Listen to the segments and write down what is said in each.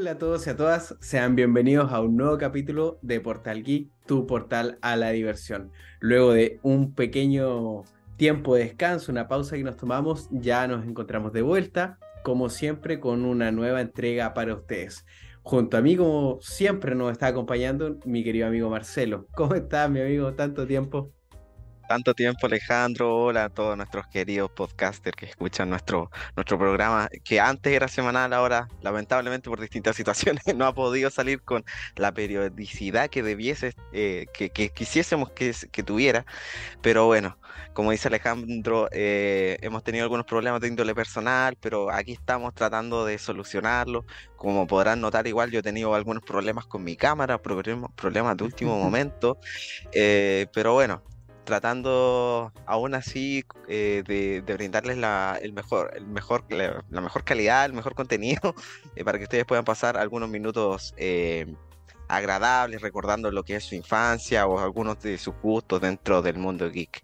Hola a todos y a todas, sean bienvenidos a un nuevo capítulo de Portal Geek, tu portal a la diversión. Luego de un pequeño tiempo de descanso, una pausa que nos tomamos, ya nos encontramos de vuelta, como siempre, con una nueva entrega para ustedes. Junto a mí, como siempre, nos está acompañando mi querido amigo Marcelo. ¿Cómo estás, mi amigo? Tanto tiempo. Tanto tiempo, Alejandro. Hola a todos nuestros queridos podcasters que escuchan nuestro, nuestro programa, que antes era semanal, ahora lamentablemente por distintas situaciones no ha podido salir con la periodicidad que debiese, eh, que, quisiésemos que, que, tuviera. Pero bueno, como dice Alejandro, eh, hemos tenido algunos problemas de índole personal, pero aquí estamos tratando de solucionarlo. Como podrán notar, igual yo he tenido algunos problemas con mi cámara, problemas de último momento. Eh, pero bueno, tratando aún así eh, de, brindarles la, el mejor, el mejor, la, mejor calidad, el mejor contenido, eh, para que ustedes puedan pasar algunos minutos eh, agradables recordando lo que es su infancia o algunos de sus gustos dentro del mundo geek.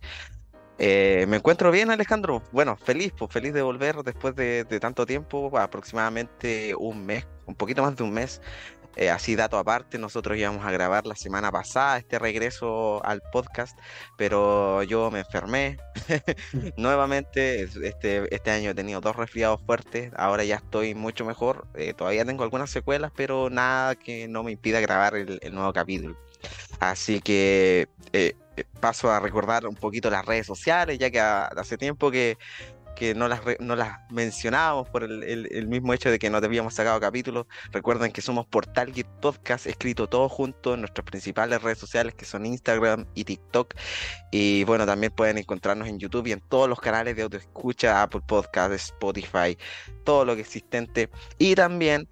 me encuentro bien, Alejandro. Bueno, feliz, pues feliz de volver después de, de tanto tiempo, aproximadamente un mes, un poquito más de un mes eh, así, dato aparte, nosotros íbamos a grabar la semana pasada este regreso al podcast, pero yo me enfermé nuevamente. Este, este año he tenido dos resfriados fuertes, ahora ya estoy mucho mejor. Eh, todavía tengo algunas secuelas, pero nada que no me impida grabar el, nuevo capítulo. Así que eh, paso a recordar un poquito las redes sociales, ya que hace tiempo que que no las, no las mencionábamos por el, mismo hecho de que no habíamos sacado capítulos. Recuerden que somos Portal Geek Podcast, escrito todo junto en nuestras principales redes sociales que son Instagram y TikTok. Y bueno, también pueden encontrarnos en YouTube y en todos los canales de autoescucha, Apple Podcast, Spotify, todo lo que existente. Y también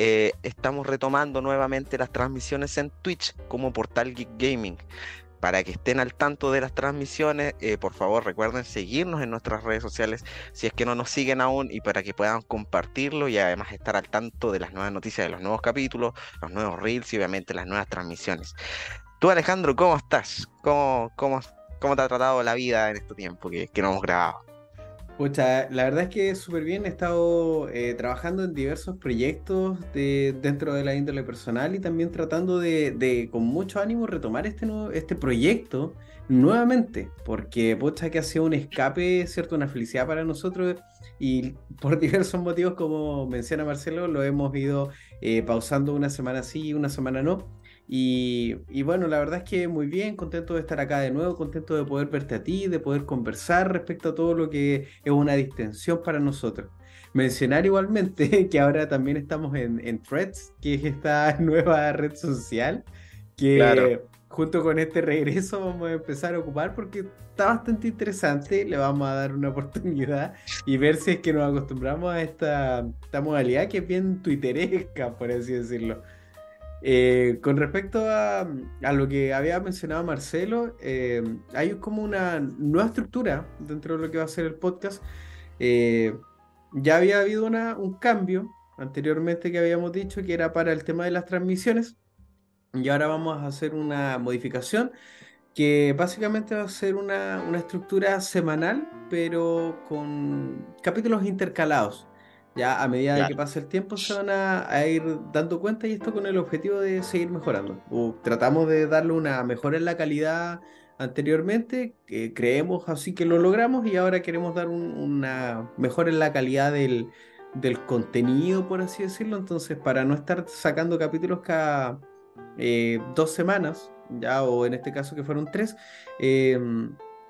eh, estamos retomando nuevamente las transmisiones en Twitch como Portal Geek Gaming para que estén al tanto de las transmisiones, eh, por favor recuerden seguirnos en nuestras redes sociales si es que no nos siguen aún y para que puedan compartirlo y además estar al tanto de las nuevas noticias de los nuevos capítulos, los nuevos reels y obviamente las nuevas transmisiones. Tú Alejandro, ¿cómo estás? ¿Cómo, cómo, cómo te ha tratado la vida en este tiempo que, que no hemos grabado? Pucha, la verdad es que súper bien. He estado eh, trabajando en diversos proyectos de, dentro de la índole personal y también tratando de, con mucho ánimo, retomar este, nuevo, este proyecto nuevamente, porque pucha que ha sido un escape, ¿cierto? Una felicidad para nosotros y por diversos motivos, como menciona Marcelo, lo hemos ido eh, pausando una semana sí y una semana no. Y, bueno, la verdad es que muy bien, contento de estar acá de nuevo, contento de poder verte a ti, de poder conversar respecto a todo lo que es una distensión para nosotros. Mencionar igualmente que ahora también estamos en, en Threads, que es esta nueva red social, que junto con este regreso vamos a empezar a ocupar porque está bastante interesante, le vamos a dar una oportunidad y ver si es que nos acostumbramos a esta, esta modalidad que es bien twitteresca, por así decirlo. Eh, con respecto a, lo que había mencionado Marcelo, eh, hay como una nueva estructura dentro de lo que va a ser el podcast. Eh, ya había habido un cambio anteriormente que habíamos dicho que era para el tema de las transmisiones y ahora vamos a hacer una modificación que básicamente va a ser una, una estructura semanal pero con capítulos intercalados. Ya a medida de que pase el tiempo se van a, ir dando cuenta y esto con el objetivo de seguir mejorando. tratamos de darle una mejora en la calidad anteriormente, que creemos así que lo logramos y ahora queremos dar una mejora en la calidad del, contenido, por así decirlo. Entonces, para no estar sacando capítulos cada eh, dos semanas, ya o en este caso que fueron tres, eh,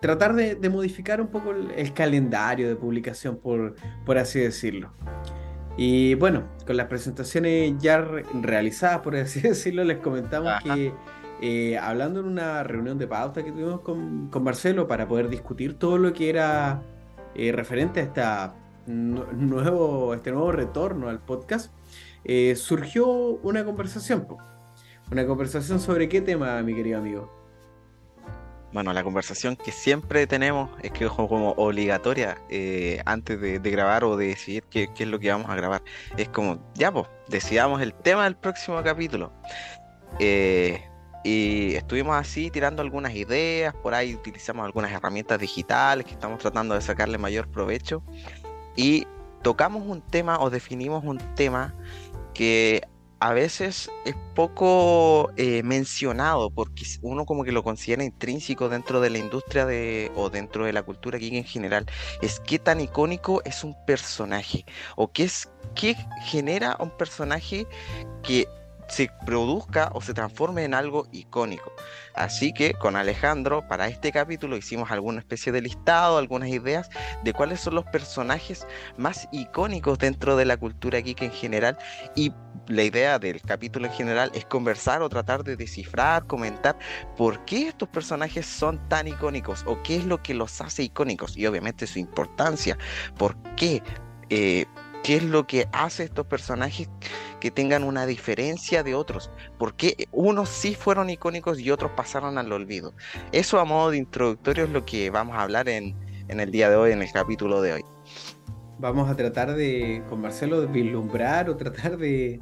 tratar de, modificar un poco el, calendario de publicación, por, por así decirlo. Y bueno, con las presentaciones ya realizadas, por así decirlo, les comentamos que eh, hablando en una reunión de pauta que tuvimos con, Marcelo para poder discutir todo lo que era eh, referente a esta nuevo, este nuevo retorno al podcast, eh, surgió una conversación. Una conversación sobre qué tema, mi querido amigo bueno, la conversación que siempre tenemos es que es como obligatoria eh, antes de, grabar o de decidir qué, es lo que vamos a grabar. Es como, ya pues, decidamos el tema del próximo capítulo. Eh, y estuvimos así tirando algunas ideas, por ahí utilizamos algunas herramientas digitales que estamos tratando de sacarle mayor provecho. Y tocamos un tema o definimos un tema que a veces es poco eh, mencionado porque uno como que lo considera intrínseco dentro de la industria de, o dentro de la cultura geek en general. Es qué tan icónico es un personaje o qué es qué genera un personaje que se produzca o se transforme en algo icónico. Así que con Alejandro, para este capítulo hicimos alguna especie de listado, algunas ideas de cuáles son los personajes más icónicos dentro de la cultura geek en general. Y la idea del capítulo en general es conversar o tratar de descifrar, comentar por qué estos personajes son tan icónicos o qué es lo que los hace icónicos y obviamente su importancia, por qué. Eh, qué es lo que hace estos personajes que tengan una diferencia de otros, porque unos sí fueron icónicos y otros pasaron al olvido. Eso a modo de introductorio es lo que vamos a hablar en, el día de hoy, en el capítulo de hoy. Vamos a tratar de, con Marcelo, de vislumbrar o tratar de,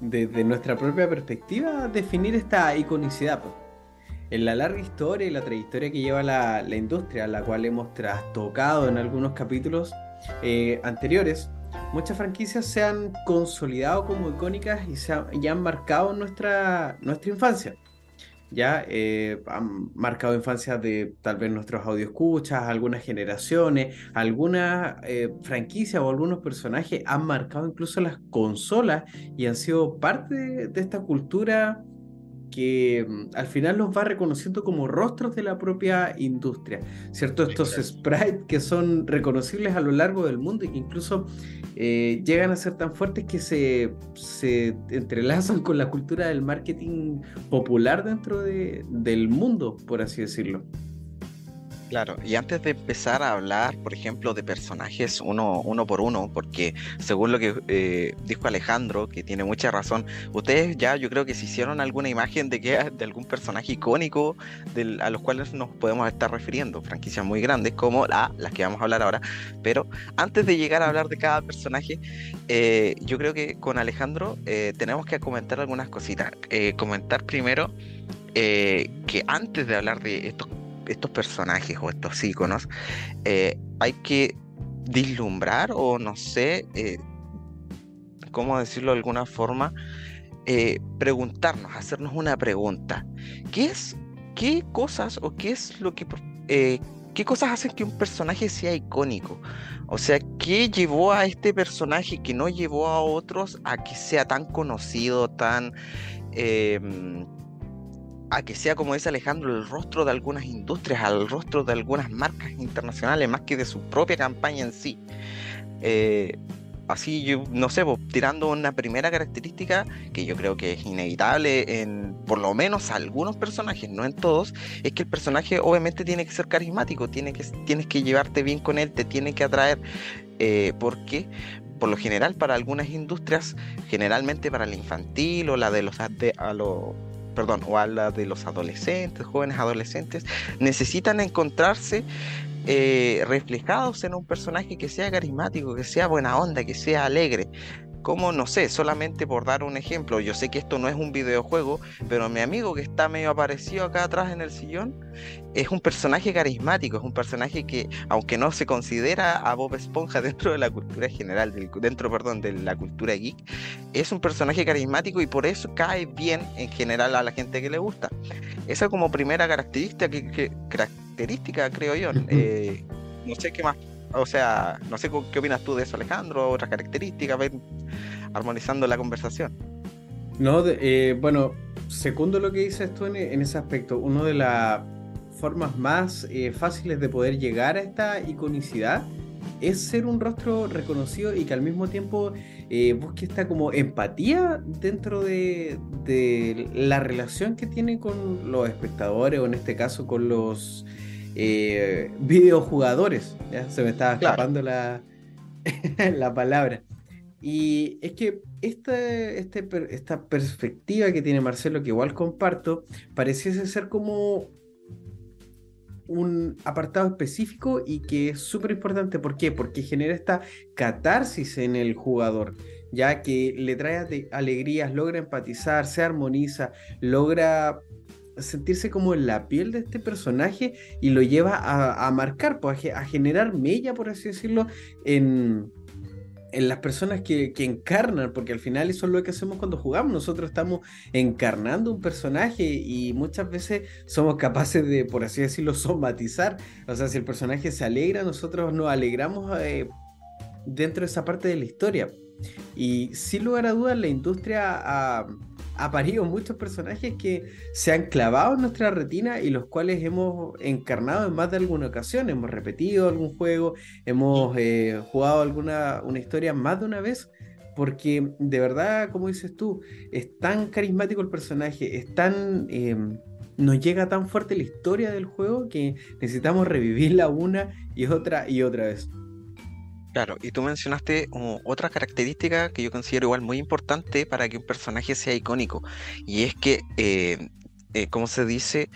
desde nuestra propia perspectiva, definir esta iconicidad. En la larga historia y la trayectoria que lleva la, industria, la cual hemos trastocado en algunos capítulos eh, anteriores, muchas franquicias se han consolidado como icónicas y se han, marcado nuestra, nuestra infancia. Ya eh, han marcado infancias de tal vez nuestros escuchas algunas generaciones, algunas eh, franquicias o algunos personajes han marcado incluso las consolas y han sido parte de esta cultura que mm, al final los va reconociendo como rostros de la propia industria, ¿cierto? Estos sprites que son reconocibles a lo largo del mundo y que incluso eh, llegan a ser tan fuertes que se, se, entrelazan con la cultura del marketing popular dentro de, del mundo, por así decirlo. Claro, y antes de empezar a hablar, por ejemplo, de personajes uno, uno por uno, porque según lo que eh, dijo Alejandro, que tiene mucha razón, ustedes ya yo creo que se hicieron alguna imagen de que de algún personaje icónico a los cuales nos podemos estar refiriendo, franquicias muy grandes como la, las que vamos a hablar ahora, pero antes de llegar a hablar de cada personaje, eh, yo creo que con Alejandro eh, tenemos que comentar algunas cositas. comentar primero que antes de hablar de estos estos personajes o estos iconos, eh, hay que dislumbrar o no sé, eh, cómo decirlo de alguna forma, eh, preguntarnos, hacernos una pregunta. ¿Qué es, qué cosas o qué es lo que, qué cosas hacen que un personaje sea icónico? O sea, ¿qué llevó a este personaje que no llevó a otros a que sea tan conocido, tan em, a que sea, como dice Alejandro, el rostro de algunas industrias, al rostro de algunas marcas internacionales, más que de su propia campaña en sí. Eh, así, yo no sé, tirando una primera característica que yo creo que es inevitable en por lo menos algunos personajes, no en todos, es que el personaje obviamente tiene que ser carismático, tiene que, tienes que llevarte bien con él, te tiene que atraer, eh, porque por lo general para algunas industrias, generalmente para la infantil o la de los, de, a los perdón, o a la de los adolescentes, jóvenes adolescentes, necesitan encontrarse eh, reflejados en un personaje que sea carismático, que sea buena onda, que sea alegre. Como, no sé, solamente por dar un ejemplo, yo sé que esto no es un videojuego, pero mi amigo que está medio aparecido acá atrás en el sillón, es un personaje carismático, es un personaje que, aunque no se considera a Bob Esponja dentro de la cultura general, dentro, perdón, de la cultura geek, es un personaje carismático y por eso cae bien en general a la gente que le gusta. Esa como primera característica, que, característica creo yo. Eh, no sé qué más o sea, no sé qué opinas tú de eso, Alejandro, otras características, armonizando la conversación. No, eh, bueno, segundo lo que dices tú en, ese aspecto, una de las formas más eh, fáciles de poder llegar a esta iconicidad es ser un rostro reconocido y que al mismo tiempo eh, busque esta como empatía dentro de, de, la relación que tiene con los espectadores o en este caso con los eh, videojugadores. ¿ya? Se me estaba escapando la, la palabra. Y es que esta, este, esta perspectiva que tiene Marcelo, que igual comparto, pareciese ser como un apartado específico y que es súper importante. ¿Por qué? Porque genera esta catarsis en el jugador, ya que le trae alegrías, logra empatizar, se armoniza, logra sentirse como en la piel de este personaje y lo lleva a, marcar, pues, a, generar mella, por así decirlo, en, las personas que, encarnan, porque al final eso es lo que hacemos cuando jugamos. Nosotros estamos encarnando un personaje y muchas veces somos capaces de, por así decirlo, somatizar. O sea, si el personaje se alegra, nosotros nos alegramos eh, dentro de esa parte de la historia. Y sin lugar a dudas, la industria ha, ha parido muchos personajes que se han clavado en nuestra retina y los cuales hemos encarnado en más de alguna ocasión. Hemos repetido algún juego, hemos eh, jugado alguna una historia más de una vez. Porque de verdad, como dices tú, es tan carismático el personaje, es tan. Em, nos llega tan fuerte la historia del juego que necesitamos revivirla una y otra y otra vez. Claro, y tú mencionaste otra característica que yo considero igual muy importante para que un personaje sea icónico, y es que, eh, eh, como se dice,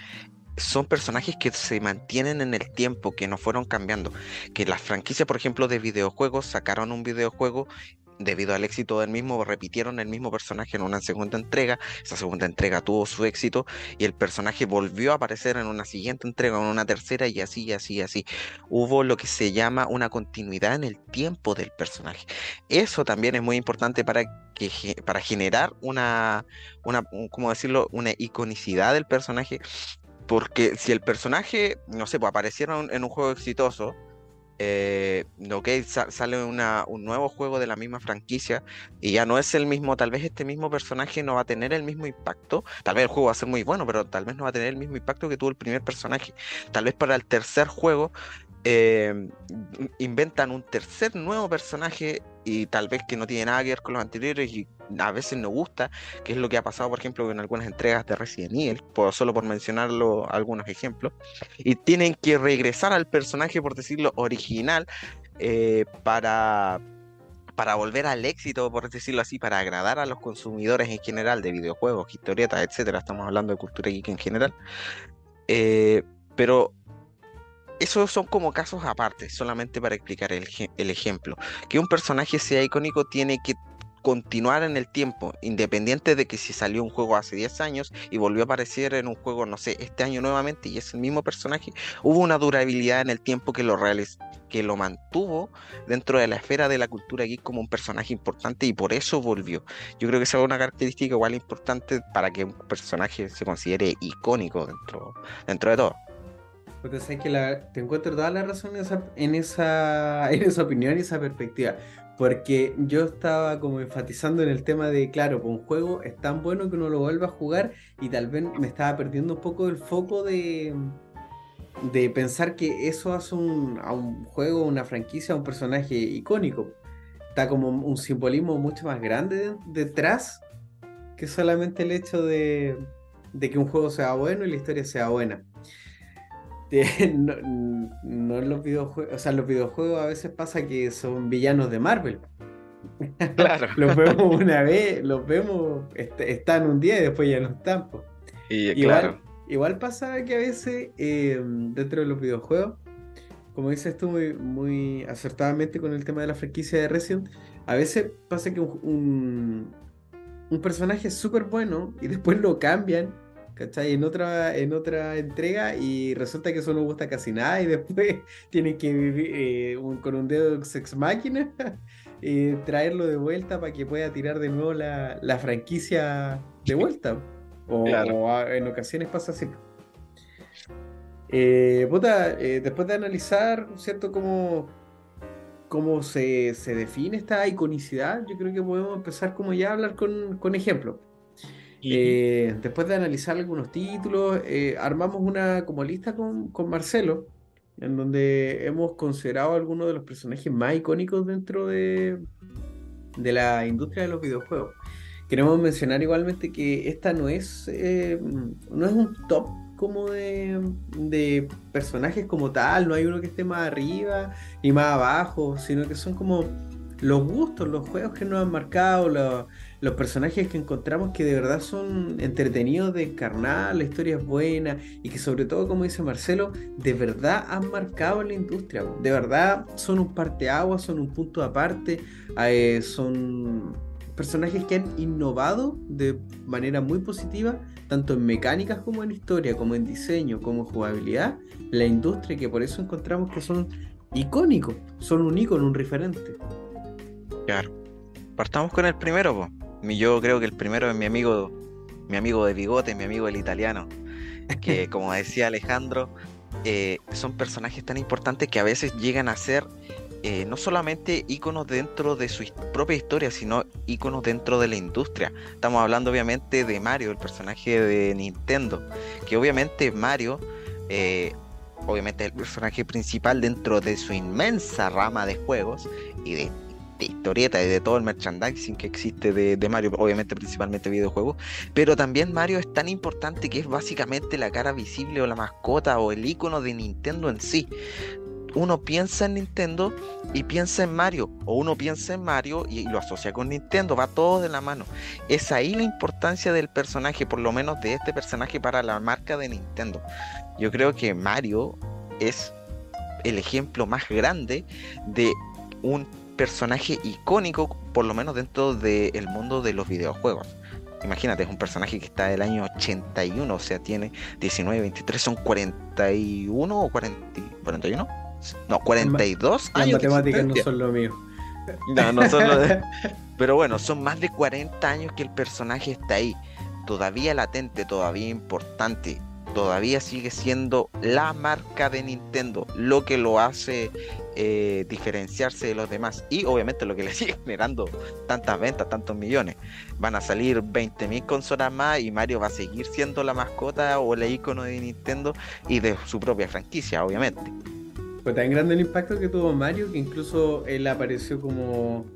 son personajes que se mantienen en el tiempo, que no fueron cambiando. Que las franquicias, por ejemplo, de videojuegos sacaron un videojuego debido al éxito del mismo, repitieron el mismo personaje en una segunda entrega. Esa segunda entrega tuvo su éxito y el personaje volvió a aparecer en una siguiente entrega, en una tercera y así, así, así. Hubo lo que se llama una continuidad en el tiempo del personaje. Eso también es muy importante para que para generar una, una, ¿cómo decirlo? Una iconicidad del personaje. Porque si el personaje, no sé, pues apareciera en un juego exitoso, eh, ok, sale un nuevo juego de la misma franquicia y ya no es el mismo, tal vez este mismo personaje no va a tener el mismo impacto, tal vez el juego va a ser muy bueno, pero tal vez no va a tener el mismo impacto que tuvo el primer personaje. Tal vez para el tercer juego eh, inventan un tercer nuevo personaje y tal vez que no tiene nada que ver con los anteriores y a veces no gusta, que es lo que ha pasado, por ejemplo, en algunas entregas de Resident Evil, solo por mencionarlo algunos ejemplos, y tienen que regresar al personaje, por decirlo, original, eh, para, para volver al éxito, por decirlo así, para agradar a los consumidores en general de videojuegos, historietas, etcétera. Estamos hablando de cultura geek en general. Eh, pero esos son como casos aparte, solamente para explicar el, el, ejemplo. Que un personaje sea icónico tiene que continuar en el tiempo, independiente de que si salió un juego hace 10 años y volvió a aparecer en un juego, no sé, este año nuevamente y es el mismo personaje, hubo una durabilidad en el tiempo que lo que lo mantuvo dentro de la esfera de la cultura geek como un personaje importante y por eso volvió. Yo creo que esa es una característica igual importante para que un personaje se considere icónico dentro, dentro de todo. Porque sabes que te encuentro toda la razón en esa, en esa, opinión y esa perspectiva. Porque yo estaba como enfatizando en el tema de, claro, con un juego es tan bueno que uno lo vuelva a jugar y tal vez me estaba perdiendo un poco el foco de, de pensar que eso hace un, a un juego, una franquicia, a un personaje icónico. Está como un simbolismo mucho más grande detrás que solamente el hecho de, de que un juego sea bueno y la historia sea buena. no, no en los videojuegos, o sea, los videojuegos a veces pasa que son villanos de Marvel. Claro. los vemos una vez, los vemos, están un día y después ya no están. Y, igual, claro. igual pasa que a veces em, dentro de los videojuegos, como dices tú muy, muy acertadamente con el tema de la franquicia de Resident, a veces pasa que un, un personaje es súper bueno y después lo cambian ¿cachai? En otra, en otra entrega y resulta que eso no gusta casi nada y después tienen que vivir eh, con un dedo sex máquina y traerlo de vuelta para que pueda tirar de nuevo la, franquicia de vuelta. O, en ocasiones pasa así. Eh, puta, eh, después de analizar, ¿cierto? Cómo, cómo se, se, define esta iconicidad, yo creo que podemos empezar como ya a hablar con, con ejemplos. Eh, después de analizar algunos títulos, eh, armamos una como lista con, Marcelo, en donde hemos considerado algunos de los personajes más icónicos dentro de, de la industria de los videojuegos. Queremos mencionar igualmente que esta no es, eh, no es un top como de, de, personajes como tal, no hay uno que esté más arriba y más abajo, sino que son como los gustos, los juegos que nos han marcado, los, los personajes que encontramos que de verdad son entretenidos de encarnar, la historia es buena y que sobre todo, como dice Marcelo, de verdad han marcado la industria. De verdad son un parteaguas, son un punto aparte, eh, son personajes que han innovado de manera muy positiva, tanto en mecánicas como en historia, como en diseño, como en jugabilidad, la industria que por eso encontramos que son icónicos, son un icono, un referente. Claro. Partamos con el primero, Yo creo que el primero es mi amigo, mi amigo de bigote, mi amigo el italiano. Que como decía Alejandro, eh, son personajes tan importantes que a veces llegan a ser eh, no solamente íconos dentro de su propia historia, sino íconos dentro de la industria. Estamos hablando obviamente de Mario, el personaje de Nintendo, que obviamente Mario, eh, obviamente es el personaje principal dentro de su inmensa rama de juegos y de, historieta y de todo el merchandising que existe de, de, Mario, obviamente principalmente videojuegos, pero también Mario es tan importante que es básicamente la cara visible o la mascota o el icono de Nintendo en sí uno piensa en Nintendo y piensa en Mario, o uno piensa en Mario y lo asocia con Nintendo, va todo de la mano. Es ahí la importancia del personaje, por lo menos de este personaje para la marca de Nintendo. Yo creo que Mario es el ejemplo más grande de un personaje icónico, por lo menos dentro del mundo de los videojuegos. Imagínate, es un personaje que está del año 81, o sea, tiene 19, 23, son 41 o 40, 41 no, 42 Las matemáticas no son lo mío. No, no son lo de... Pero bueno, son más de 40 años que el personaje está ahí. Todavía latente, todavía importante. Todavía sigue siendo la marca de Nintendo, lo que lo hace eh, diferenciarse de los demás. Y obviamente lo que le sigue generando tantas ventas, tantos millones. Van a salir 20.000 consolas más y Mario va a seguir siendo la mascota o el icono de Nintendo y de su propia franquicia, obviamente. Fue tan grande el impacto que tuvo Mario que incluso él apareció como.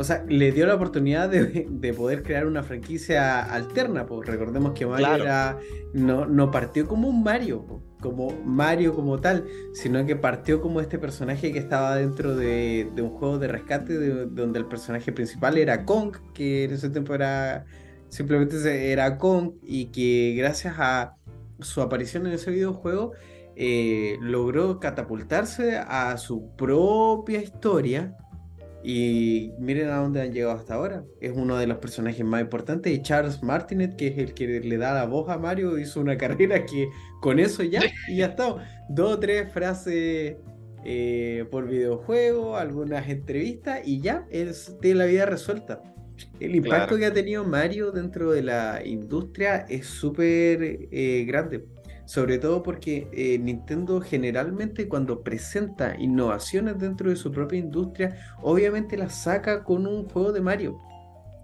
O sea, le dio la oportunidad de, poder crear una franquicia alterna. Pues recordemos que Mario era, no, no partió como un Mario, como Mario como tal, sino que partió como este personaje que estaba dentro de, un juego de rescate donde el personaje principal era Kong, que en ese tiempo era simplemente era Kong y que gracias a su aparición en ese videojuego eh, logró catapultarse a su propia historia. Y miren a dónde han llegado hasta ahora. Es uno de los personajes más importantes. Y Charles Martinet, que es el que le da la voz a Mario, hizo una carrera que con eso ya, y ya está. Dos o tres frases eh, por videojuego, algunas entrevistas, y ya él tiene la vida resuelta. El impacto que ha tenido Mario dentro de la industria es súper eh, grande sobre todo porque eh, Nintendo generalmente cuando presenta innovaciones dentro de su propia industria, obviamente las saca con un juego de Mario.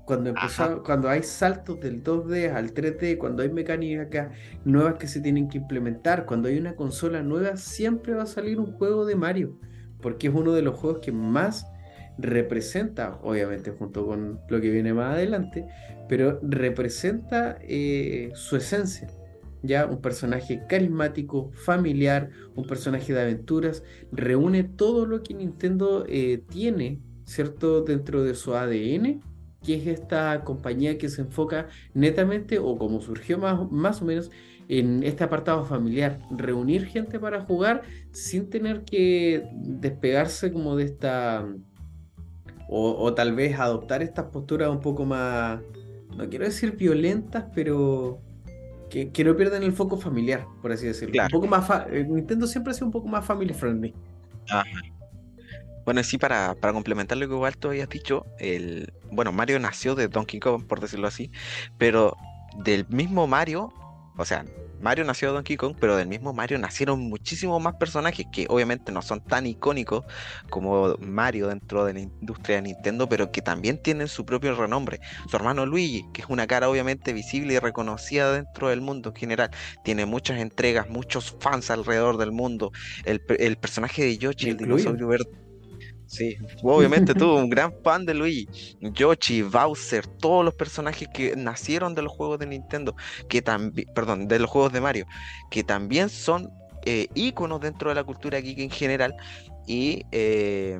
Cuando, empezó, cuando hay saltos del 2D al 3D, cuando hay mecánicas nuevas que se tienen que implementar, cuando hay una consola nueva, siempre va a salir un juego de Mario, porque es uno de los juegos que más representa, obviamente junto con lo que viene más adelante, pero representa eh, su esencia ya un personaje carismático, familiar, un personaje de aventuras, reúne todo lo que Nintendo eh, tiene, ¿cierto? Dentro de su ADN, que es esta compañía que se enfoca netamente, o como surgió más, más o menos, en este apartado familiar, reunir gente para jugar sin tener que despegarse como de esta, o, o tal vez adoptar estas posturas un poco más, no quiero decir violentas, pero que, no pierdan el foco familiar, por así decirlo. Un poco más eh, Nintendo siempre ha sido un poco más family friendly. Bueno, sí, para, para complementar lo que igual tú habías dicho, el, bueno, Mario nació de Donkey Kong, por decirlo así, pero del mismo Mario, o sea, Mario nació Donkey Kong, pero del mismo Mario nacieron muchísimos más personajes que obviamente no son tan icónicos como Mario dentro de la industria de Nintendo, pero que también tienen su propio renombre. Su hermano Luigi, que es una cara obviamente visible y reconocida dentro del mundo en general, tiene muchas entregas, muchos fans alrededor del mundo. El, personaje de Yoshi, el dinosaurio verde Sí, obviamente tuvo un gran fan de Luigi, Yoshi, Bowser, todos los personajes que nacieron de los juegos de Nintendo, que también, perdón, de los juegos de Mario, que también son eh, íconos dentro de la cultura geek en general y eh,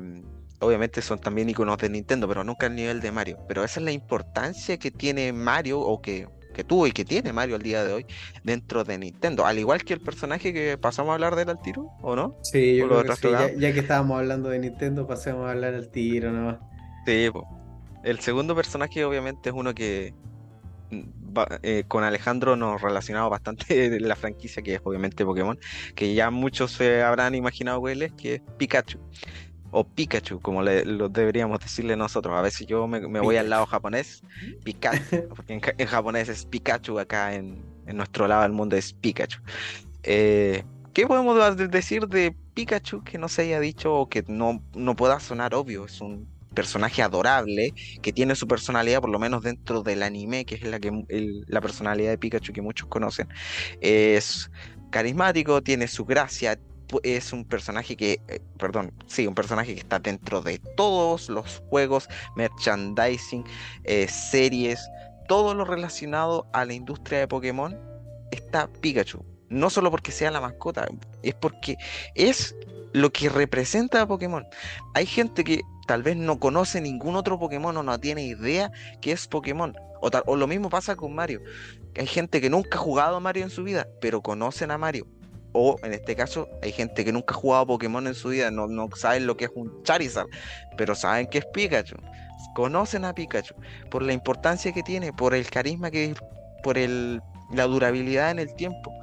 obviamente son también íconos de Nintendo, pero nunca al nivel de Mario. Pero esa es la importancia que tiene Mario o que que tuvo y que tiene Mario al día de hoy dentro de Nintendo. Al igual que el personaje que pasamos a hablar del al tiro, ¿o no? Sí, yo creo que sí. Ya, que estábamos hablando de Nintendo, pasemos a hablar al tiro nomás. Sí, el segundo personaje obviamente es uno que mm, eh, con Alejandro nos relacionamos bastante de la franquicia que es obviamente Pokémon, que ya muchos se habrán imaginado cuál es, que es Pikachu. O Pikachu, como le, lo deberíamos decirle nosotros. A veces yo me, voy al lado japonés, Pikachu, porque en, japonés es Pikachu, acá en, nuestro lado del mundo es Pikachu. Eh, ¿Qué podemos decir de Pikachu que no se haya dicho o que no, no pueda sonar obvio? Es un personaje adorable que tiene su personalidad, por lo menos dentro del anime, que es la, que, la personalidad de Pikachu que muchos conocen. Es carismático, tiene su gracia, es un personaje que, eh, perdón, sí, un personaje que está dentro de todos los juegos, merchandising, eh, series, todo lo relacionado a la industria de Pokémon está Pikachu. No solo porque sea la mascota, es porque es lo que representa a Pokémon. Hay gente que tal vez no conoce ningún otro Pokémon o no tiene idea que es Pokémon. O, o lo mismo pasa con Mario. Hay gente que nunca ha jugado a Mario en su vida, pero conocen a Mario o en este caso, hay gente que nunca ha jugado Pokémon en su vida, no, no saben lo que es un Charizard, pero saben que es Pikachu. Conocen a Pikachu por la importancia que tiene, por el carisma que por el, la durabilidad en el tiempo.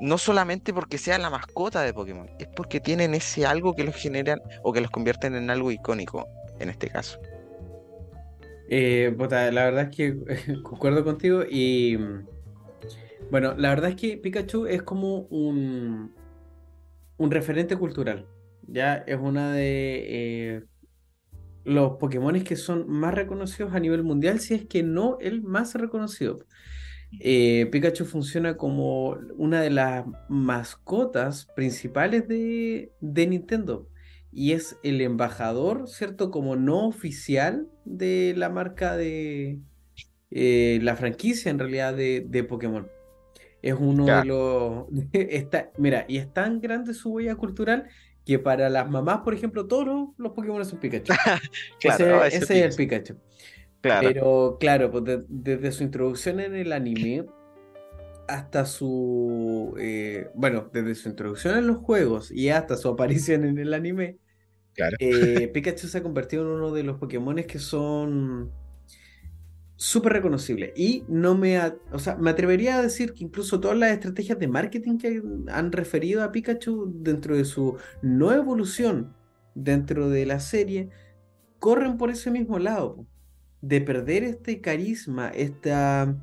No solamente porque sea la mascota de Pokémon, es porque tienen ese algo que los generan o que los convierten en algo icónico, en este caso. Eh, la verdad es que concuerdo contigo y bueno, la verdad es que Pikachu es como un, un referente cultural. Ya es una de eh, los Pokémon que son más reconocidos a nivel mundial, si es que no el más reconocido. Eh, Pikachu funciona como una de las mascotas principales de, Nintendo y es el embajador, ¿cierto? Como no oficial de la marca de eh, la franquicia en realidad de, de Pokémon. Es uno de los... está, mira, y es tan grande su huella cultural que para las mamás, por ejemplo, todos los, Pokémon son Pikachu. ese, es el Pikachu. Pero claro, pues desde su introducción en el anime hasta su... Eh, bueno, desde su introducción en los juegos y hasta su aparición en el anime, eh, Pikachu se ha convertido en uno de los Pokémon que son súper reconocible. Y no me, o sea, me atrevería a decir que incluso todas las estrategias de marketing que han referido a Pikachu dentro de su no evolución dentro de la serie, corren por ese mismo lado, de perder este carisma, esta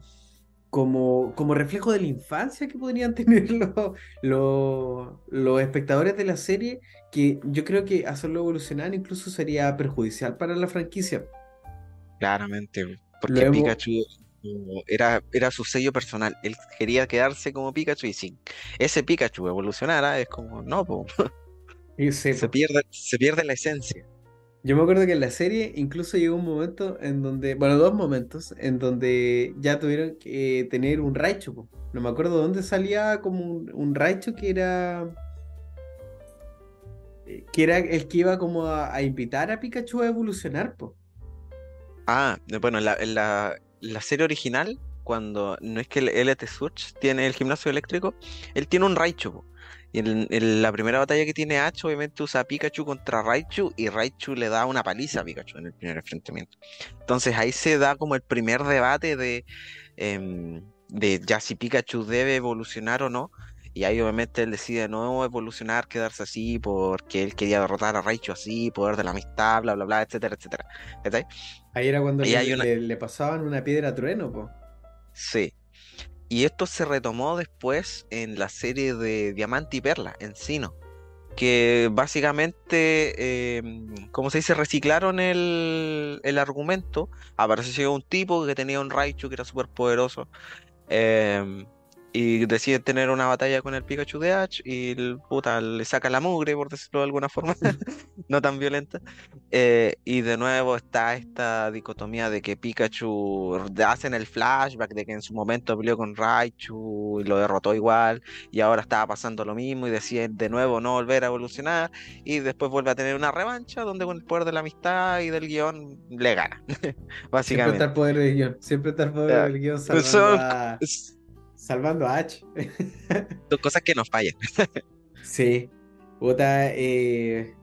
como, como reflejo de la infancia que podrían tener los, los espectadores de la serie, que yo creo que hacerlo evolucionar incluso sería perjudicial para la franquicia. Claramente. Porque Pikachu era, era su sello personal. Él quería quedarse como Pikachu y si ese Pikachu evolucionara, es como, no, se, pierde, se pierde la esencia. Yo me acuerdo que en la serie incluso llegó un momento en donde, bueno, dos momentos en donde ya tuvieron que tener un Raichu. No me acuerdo dónde salía como un, un Raichu que era eh, que era el que iba como a, invitar a Pikachu a evolucionar, po. Ah, bueno, en la, serie original, cuando no es que el LT Surge tiene el gimnasio eléctrico, él tiene un Raichu. Y en, la primera batalla que tiene H, obviamente usa a Pikachu contra Raichu y Raichu le da una paliza a Pikachu en el primer enfrentamiento. Entonces ahí se da como el primer debate de, em, de ya si Pikachu debe evolucionar o no. Y ahí obviamente él decide no evolucionar, quedarse así, porque él quería derrotar a Raichu así, poder de la amistad, bla, bla, bla, etcétera, etcétera. Ahí era cuando le, pasaban una piedra a trueno, po. Sí. Y esto se retomó después en la serie de Diamante y Perla, en Sino. Que básicamente, em, como se dice, reciclaron el, el argumento. Apareció un tipo que tenía un Raichu que era súper poderoso. Eh, y decide tener una batalla con el Pikachu de Ash y el puta le saca la mugre, por decirlo de alguna forma, no tan violenta. Eh, y de nuevo está esta dicotomía de que Pikachu hacen el flashback de que en su momento peleó con Raichu y lo derrotó igual, y ahora estaba pasando lo mismo y decide de nuevo no volver a evolucionar, y después vuelve a tener una revancha donde con el poder de la amistad y del guion le gana. Básicamente. Siempre está el poder del guion, siempre está el poder del guion. Salvando Salvando a H. Cosas que nos fallan. sí. Puta, eh,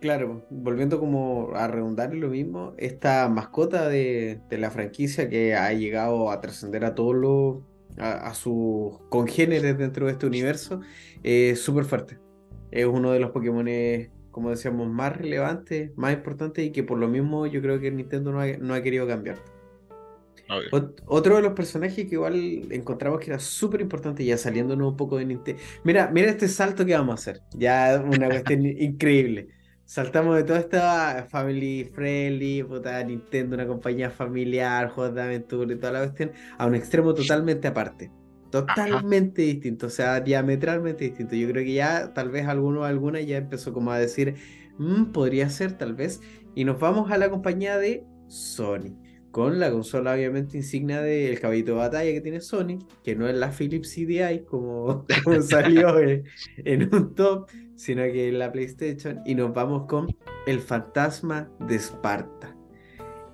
claro, volviendo como a redundar lo mismo, esta mascota de, la franquicia que ha llegado a trascender a todos los, a, sus congéneres dentro de este universo, es súper fuerte. Es uno de los Pokémon como decíamos, más relevantes, más importantes y que por lo mismo yo creo que Nintendo no ha, no ha querido cambiar. Otro de los personajes que igual encontramos que era súper importante, ya saliéndonos un poco de Nintendo. Mira, mira este salto que vamos a hacer. Ya una cuestión increíble. Saltamos de toda esta family friendly, puta Nintendo, una compañía familiar, juegos de aventura y toda la cuestión, a un extremo totalmente aparte. Totalmente distinto, o sea, diametralmente distinto. Yo creo que ya tal vez alguno o alguna ya empezó como a decir, mm, podría ser tal vez. Y nos vamos a la compañía de Sony, con la consola obviamente insignia del caballito de batalla que tiene Sony, que no es la Philips CDI como, salió en, un top, sino que es la PlayStation. Y nos vamos con el fantasma de Esparta.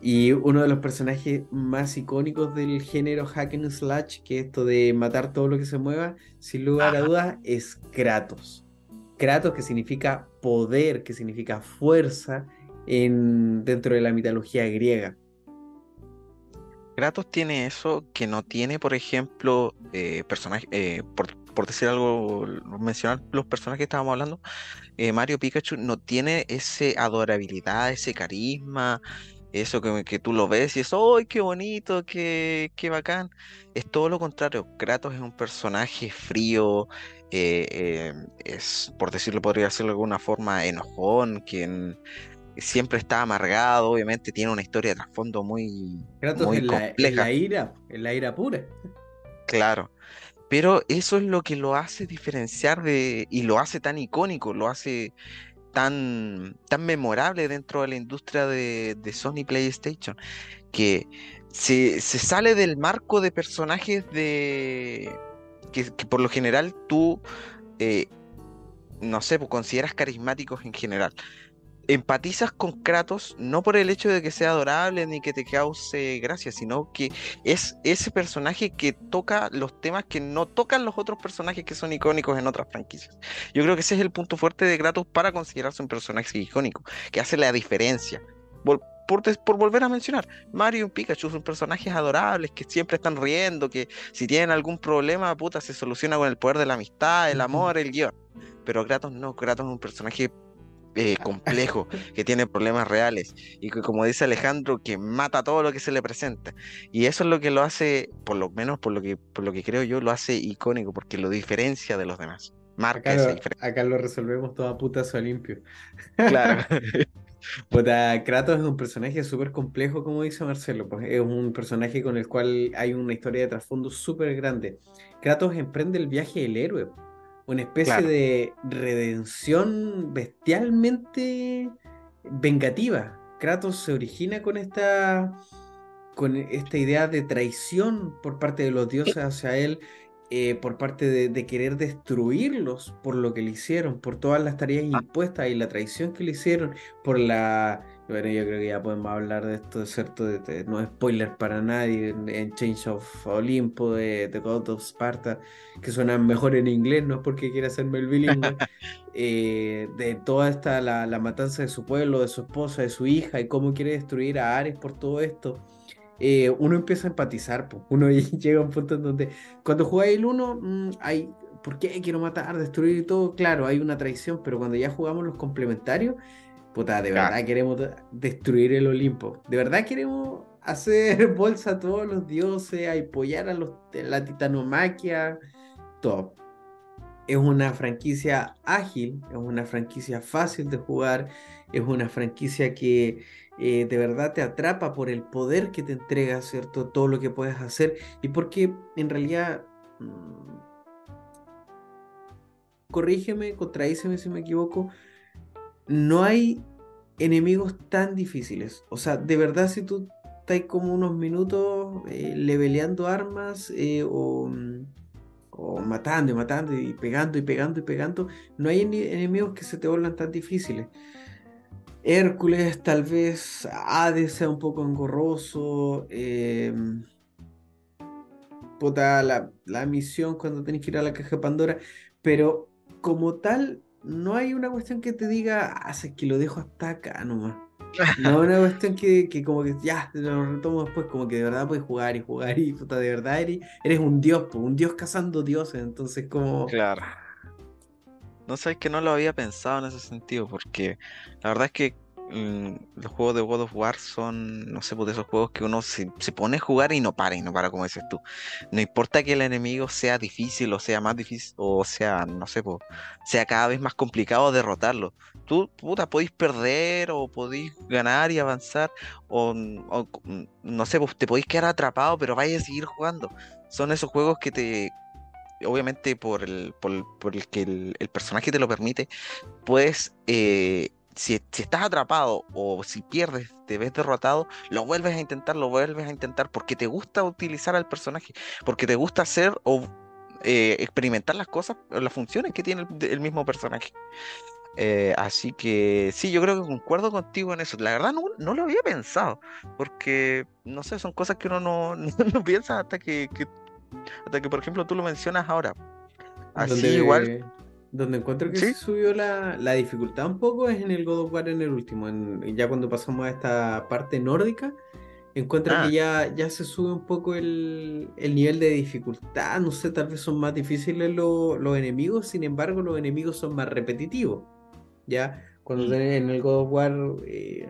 Y uno de los personajes más icónicos del género hack and slash, que esto de matar todo lo que se mueva, sin lugar a dudas, es Kratos. Kratos que significa poder, que significa fuerza en, dentro de la mitología griega. Kratos tiene eso que no tiene, por ejemplo, eh, personaje, eh, por, decir algo, mencionar los personajes que estábamos hablando, eh, Mario Pikachu no tiene ese adorabilidad, ese carisma, eso que, que tú lo ves y es, ¡ay, qué bonito, qué, qué bacán! Es todo lo contrario. Kratos es un personaje frío, eh, es, por decirlo, podría decirlo de alguna forma, enojón, quien siempre está amargado, obviamente tiene una historia de trasfondo muy, Kratos muy compleja. la ira, en la ira pura. Claro. Pero eso es lo que lo hace diferenciar de, y lo hace tan icónico, lo hace tan, tan memorable dentro de la industria de, Sony PlayStation, que se, sale del marco de personajes de que, por lo general tú, eh, no sé, pues, consideras carismáticos en general empatizas con Kratos no por el hecho de que sea adorable ni que te cause gracia, sino que es ese personaje que toca los temas que no tocan los otros personajes que son icónicos en otras franquicias. Yo creo que ese es el punto fuerte de Kratos para considerarse un personaje icónico, que hace la diferencia. por, por, volver a mencionar, Mario y Pikachu son personajes adorables que siempre están riendo, que si tienen algún problema, puta, se soluciona con el poder de la amistad, el amor, el guion. Pero Kratos no, Kratos es un personaje eh, complejo, que tiene problemas reales y que como dice Alejandro, que mata todo lo que se le presenta. Y eso es lo que lo hace, por lo menos por lo que, por lo que creo yo, lo hace icónico, porque lo diferencia de los demás. Marca acá, esa diferencia. Acá lo resolvemos toda putazo limpio. Claro. Puta, Kratos es un personaje súper complejo, como dice Marcelo. Pues es un personaje con el cual hay una historia de trasfondo súper grande. Kratos emprende el viaje del héroe una especie de redención bestialmente vengativa. Kratos se origina con esta, con esta idea de traición por parte de los dioses hacia él, eh, por parte de, querer destruirlos por lo que le hicieron, por todas las tareas ah. impuestas y la traición que le hicieron, por la bueno, yo creo que ya podemos hablar de esto, ¿cierto? De, no es spoiler para nadie en, Change of Olympus, de, de, God of Sparta, que suenan mejor en inglés, no es porque quiera hacerme el bilingüe, eh, de toda esta, la, matanza de su pueblo, de su esposa, de su hija, y cómo quiere destruir a Ares por todo esto. Eh, uno empieza a empatizar, pues. uno llega a un punto en donde cuando juega el uno, mm, hay, ¿por qué quiero matar, destruir y todo? Claro, hay una traición, pero cuando ya jugamos los complementarios, Puta, de verdad queremos destruir el Olimpo. De verdad queremos hacer bolsa a todos los dioses, apoyar a los, la titanomaquia, todo. Es una franquicia ágil, es una franquicia fácil de jugar, es una franquicia que eh, de verdad te atrapa por el poder que te entrega, ¿cierto? Todo lo que puedes hacer y porque en realidad... Mm, corrígeme, contradíceme si me equivoco, no hay enemigos tan difíciles. O sea, de verdad, si tú estás como unos minutos eh, leveleando armas eh, o, matando y matando y pegando y pegando y pegando, no hay enemigos que se te vuelvan tan difíciles. Hércules, tal vez Hades sea un poco engorroso. Eh, la, la misión cuando tenés que ir a la caja de Pandora. Pero como tal, no hay una cuestión que te diga, ah, que lo dejo hasta acá nomás. No una cuestión que, como que ya, lo retomo después, como que de verdad puedes jugar y jugar y puta, de verdad eres, eres un dios, un dios cazando dioses, entonces como... Claro. No sabes que no lo había pensado en ese sentido, porque la verdad es que mm, los juegos de God of War son, no sé, pues de esos juegos que uno se, se pone a jugar y no para, y no para, como dices tú. No importa que el enemigo sea difícil o sea más difícil, o sea, no sé, pues, sea cada vez más complicado derrotarlo. Tú, puta, podéis perder o podéis ganar y avanzar, o, no sé, pues te podéis quedar atrapado, pero vais a seguir jugando. Son esos juegos que te, obviamente por el, por, por el que el, el personaje te lo permite, puedes, eh, si, si, estás atrapado o si pierdes, te ves derrotado, lo vuelves a intentar, lo vuelves a intentar, porque te gusta utilizar al personaje, porque te gusta hacer o eh, experimentar las cosas, las funciones que tiene el, el mismo personaje. Eh, así que sí, yo creo que concuerdo contigo en eso. La verdad no, no lo había pensado, porque no sé, son cosas que uno no, no, no piensa hasta que, que, hasta que, por ejemplo, tú lo mencionas ahora. Así Donde, igual. Donde encuentro que Sí, se subió la, la dificultad un poco es en el God of War en el último. en- ya cuando pasamos a esta parte nórdica, encuentro ah, que ya, ya se sube un poco el, el nivel de dificultad. No sé, tal vez son más difíciles lo- los enemigos, sin embargo, los enemigos son más repetitivos. Ya cuando mm, tenés en el God of War eh,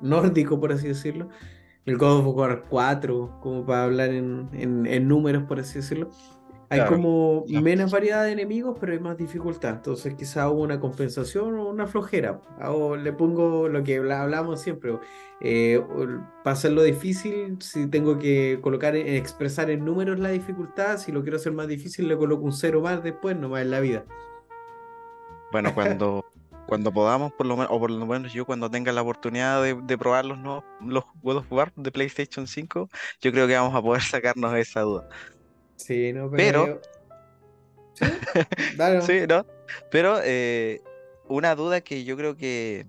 nórdico, por así decirlo, el God of War 4, como para hablar en, en- en números, por así decirlo, hay claro. como Ya. menos variedad de enemigos, pero hay más dificultad. Entonces quizá hubo una compensación o una flojera. O le pongo lo que habla- hablamos siempre. eh, para hacerlo difícil, si tengo que colocar, en- expresar en números la dificultad, si lo quiero hacer más difícil, le coloco un cero más después, nomás en la vida. Bueno, cuando, cuando podamos, por lo menos, o por lo menos yo cuando tenga la oportunidad de, de probar los, nuevos- los God of War de PlayStation 5, yo creo que vamos a poder sacarnos esa duda. Sí, no, pero Sí, dale. sí, ¿no? Pero eh, una duda que yo creo que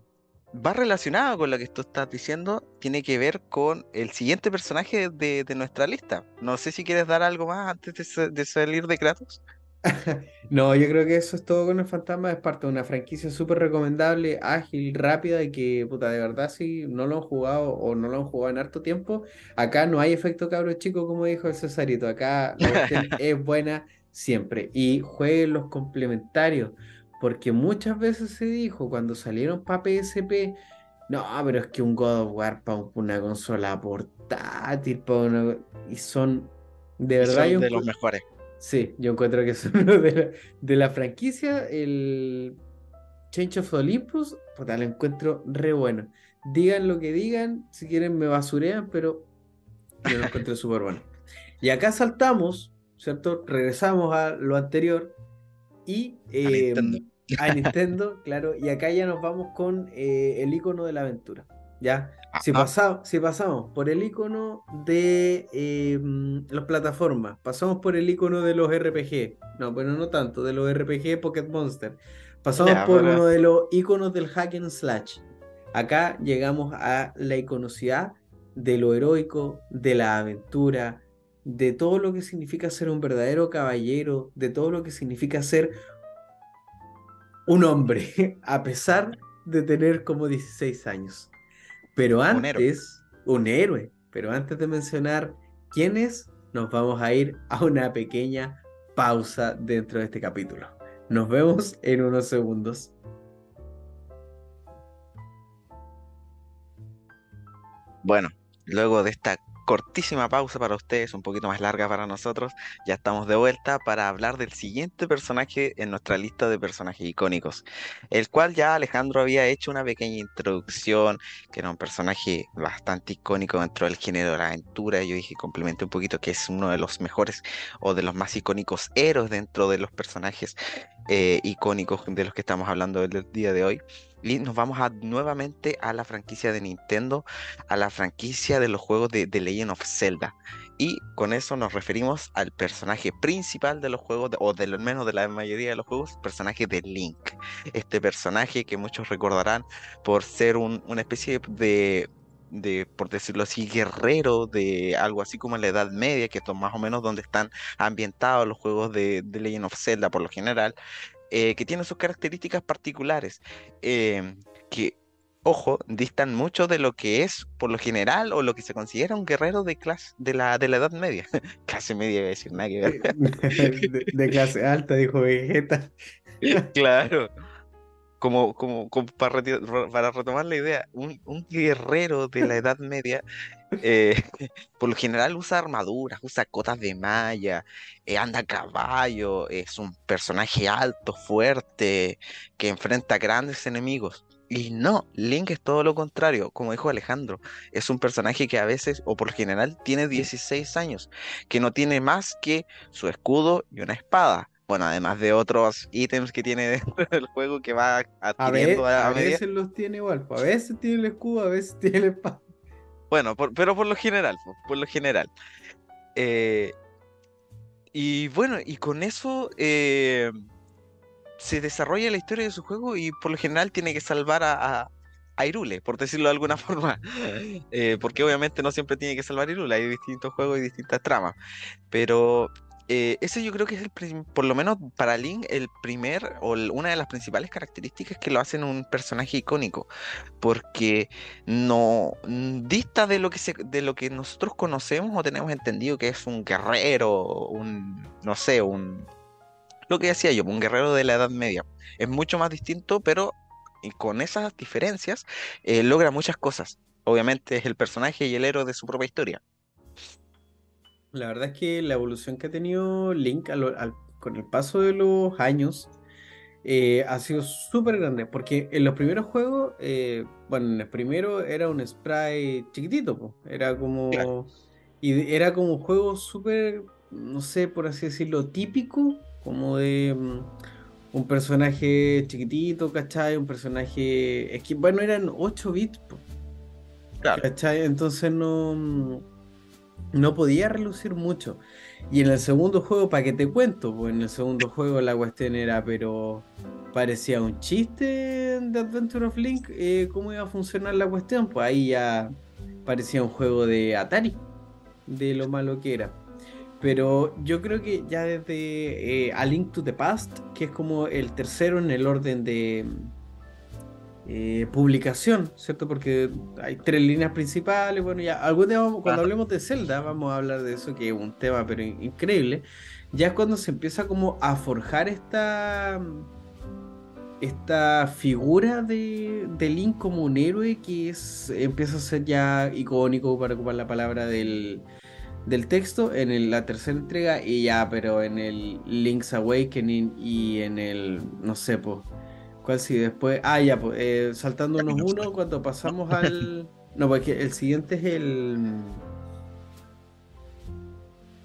va relacionada con lo que tú estás diciendo, tiene que ver con el siguiente personaje de, de nuestra lista. No sé si quieres dar algo más antes de, de salir de Kratos. No, yo creo que eso es todo con el fantasma. Es parte de una franquicia súper recomendable, ágil, rápida y que, puta, de verdad, si no lo han jugado o no lo han jugado en harto tiempo, acá no hay efecto cabro chico, como dijo el Cesarito. Acá la es buena siempre. Y jueguen los complementarios, porque muchas veces se dijo cuando salieron para PSP, no, pero es que un God of War para una consola portátil, pa' una- y son, de verdad, son de los mejores. Sí, yo encuentro que son uno de la, de la franquicia, el Change of Olympus, puta, lo encuentro re bueno. Digan lo que digan, si quieren me basurean, pero yo lo encuentro súper bueno. Y acá saltamos, ¿cierto? Regresamos a lo anterior y A Nintendo. eh, a Nintendo, claro, y acá ya nos vamos con eh, el icono de la aventura. ¿Ya? Si, Ajá. pasa- si pasamos por el icono de eh, mm, las plataformas, pasamos por el icono de los RPG, no, bueno, no tanto, de los RPG Pocket Monster, pasamos Ya, por pero uno de los iconos del hack and slash. Acá llegamos a la iconocidad de lo heroico, de la aventura, de todo lo que significa ser un verdadero caballero, de todo lo que significa ser un hombre, a pesar de tener como 16 años. Pero un héroe. antes, un héroe, pero antes de mencionar quién es, nos vamos a ir a una pequeña pausa dentro de este capítulo. Nos vemos en unos segundos. Bueno, luego de esta cortísima pausa para ustedes, un poquito más larga para nosotros, ya estamos de vuelta para hablar del siguiente personaje en nuestra lista de personajes icónicos, el cual ya Alejandro había hecho una pequeña introducción, que era un personaje bastante icónico dentro del género de la aventura. Yo dije, complementé un poquito que es uno de los mejores o de los más icónicos héroes dentro de los personajes eh, icónicos de los que estamos hablando el día de hoy. Nos vamos nuevamente a la franquicia de Nintendo, a la franquicia de los juegos de The Legend of Zelda. Y con eso nos referimos al personaje principal de los juegos, o de lo menos de la mayoría de los juegos, personaje de Link. Este personaje que muchos recordarán por ser un- una especie de, de, por decirlo así, guerrero de algo así como en la Edad Media, que es más o menos donde están ambientados los juegos de Legend of Zelda por lo general eh, que tienen sus características particulares, eh, que, ojo, distan mucho de lo que es, por lo general, o lo que se considera un guerrero de clase, de la, de la Edad Media. clase media, iba a decir nada que ver. De, de clase alta, dijo Vegeta. Claro. Como, como, para, para, retomar la idea, un, un, guerrero de la Edad Media eh, por lo general usa armaduras, usa cotas de malla, eh, anda a caballo, es un personaje alto, fuerte, que enfrenta grandes enemigos. Y no, Link es todo lo contrario, como dijo Alejandro, es un personaje que a veces, o por lo general, tiene 16 años, que no tiene más que su escudo y una espada. Bueno, además de otros ítems que tiene dentro del juego que va adquiriendo a, a, a veces los tiene igual, a veces tiene el escudo, a veces tiene la espada. Bueno, pero por lo general, por, lo general. Eh, y bueno, y con eso eh, se desarrolla la historia de su juego y por lo general tiene que salvar a, a, Irule, por decirlo de alguna forma. Eh, porque obviamente no siempre tiene que salvar a Irule, hay distintos juegos y distintas tramas. Pero eh, ese yo creo que es el, por lo menos para Link, el primer o una de las principales características que lo hacen un personaje icónico, porque no dista de lo que de lo que nosotros conocemos o tenemos entendido que es un guerrero, un no sé, un lo que decía yo, un guerrero de la Edad Media. Es mucho más distinto, pero con esas diferencias eh, logra muchas cosas. Obviamente es el personaje y el héroe de su propia historia. La verdad es que la evolución que ha tenido Link con el paso de los años eh, ha sido súper grande, porque en los primeros juegos, eh, bueno, en el primero era un spray chiquitito, era como... Y era como un juego súper, no sé, por así decirlo, típico, como de mm, un personaje chiquitito, ¿cachai? Un personaje... Es que, bueno, eran 8 bits, ¿cachai? Entonces no mm, no podía relucir mucho. Y en el segundo juego, ¿para qué te cuento? Pues en el segundo juego la cuestión era, pero parecía un chiste de Adventure of Link, eh, cómo iba a funcionar la cuestión. Pues ahí ya parecía un juego de Atari, de lo malo que era. Pero yo creo que ya desde eh, A Link to the Past, que es como el tercero en el orden de, eh, publicación, ¿cierto? Porque hay tres líneas principales. Bueno, ya algún día cuando hablemos de Zelda, vamos a hablar de eso, que es un tema pero increíble. Ya es cuando se empieza como a forjar esta esta figura de, de Link como un héroe que es empieza a ser ya icónico para ocupar la palabra del, del texto en la tercera entrega y ya, pero en el Link's Awakening y en el, no sé, pues ¿Cuál sí? Después. Ah, ya, pues, eh, saltándonos uno cuando pasamos al. No, porque el siguiente es el.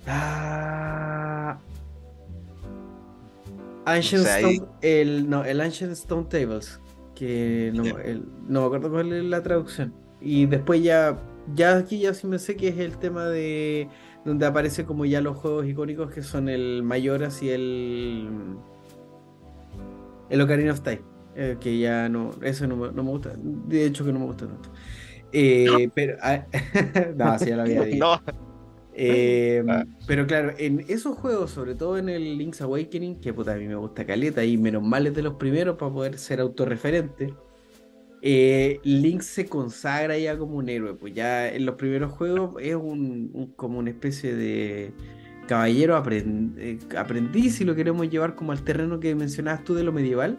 Ah. Ancient Stone. El, no, el Ancient Stone Tables. Que no, no me acuerdo cuál es la traducción. Y después ya. Ya aquí ya sí me sé que es el tema de. Donde aparece como ya los juegos icónicos que son el Mayoras y el. El Ocarina of Time. Eh, que ya no, eso no, me gusta, de hecho que no me gusta tanto. Eh, pero, ah, no, sí, ya lo había dicho. Em, ah. Pero claro, en esos juegos, sobre todo en el Link's Awakening, que puta, a mí me gusta caleta y menos mal es de los primeros para poder ser autorreferente, eh, Link se consagra ya como un héroe. Pues ya en los primeros juegos es un, como una especie de caballero aprendiz, si lo queremos llevar como al terreno que mencionabas tú de lo medieval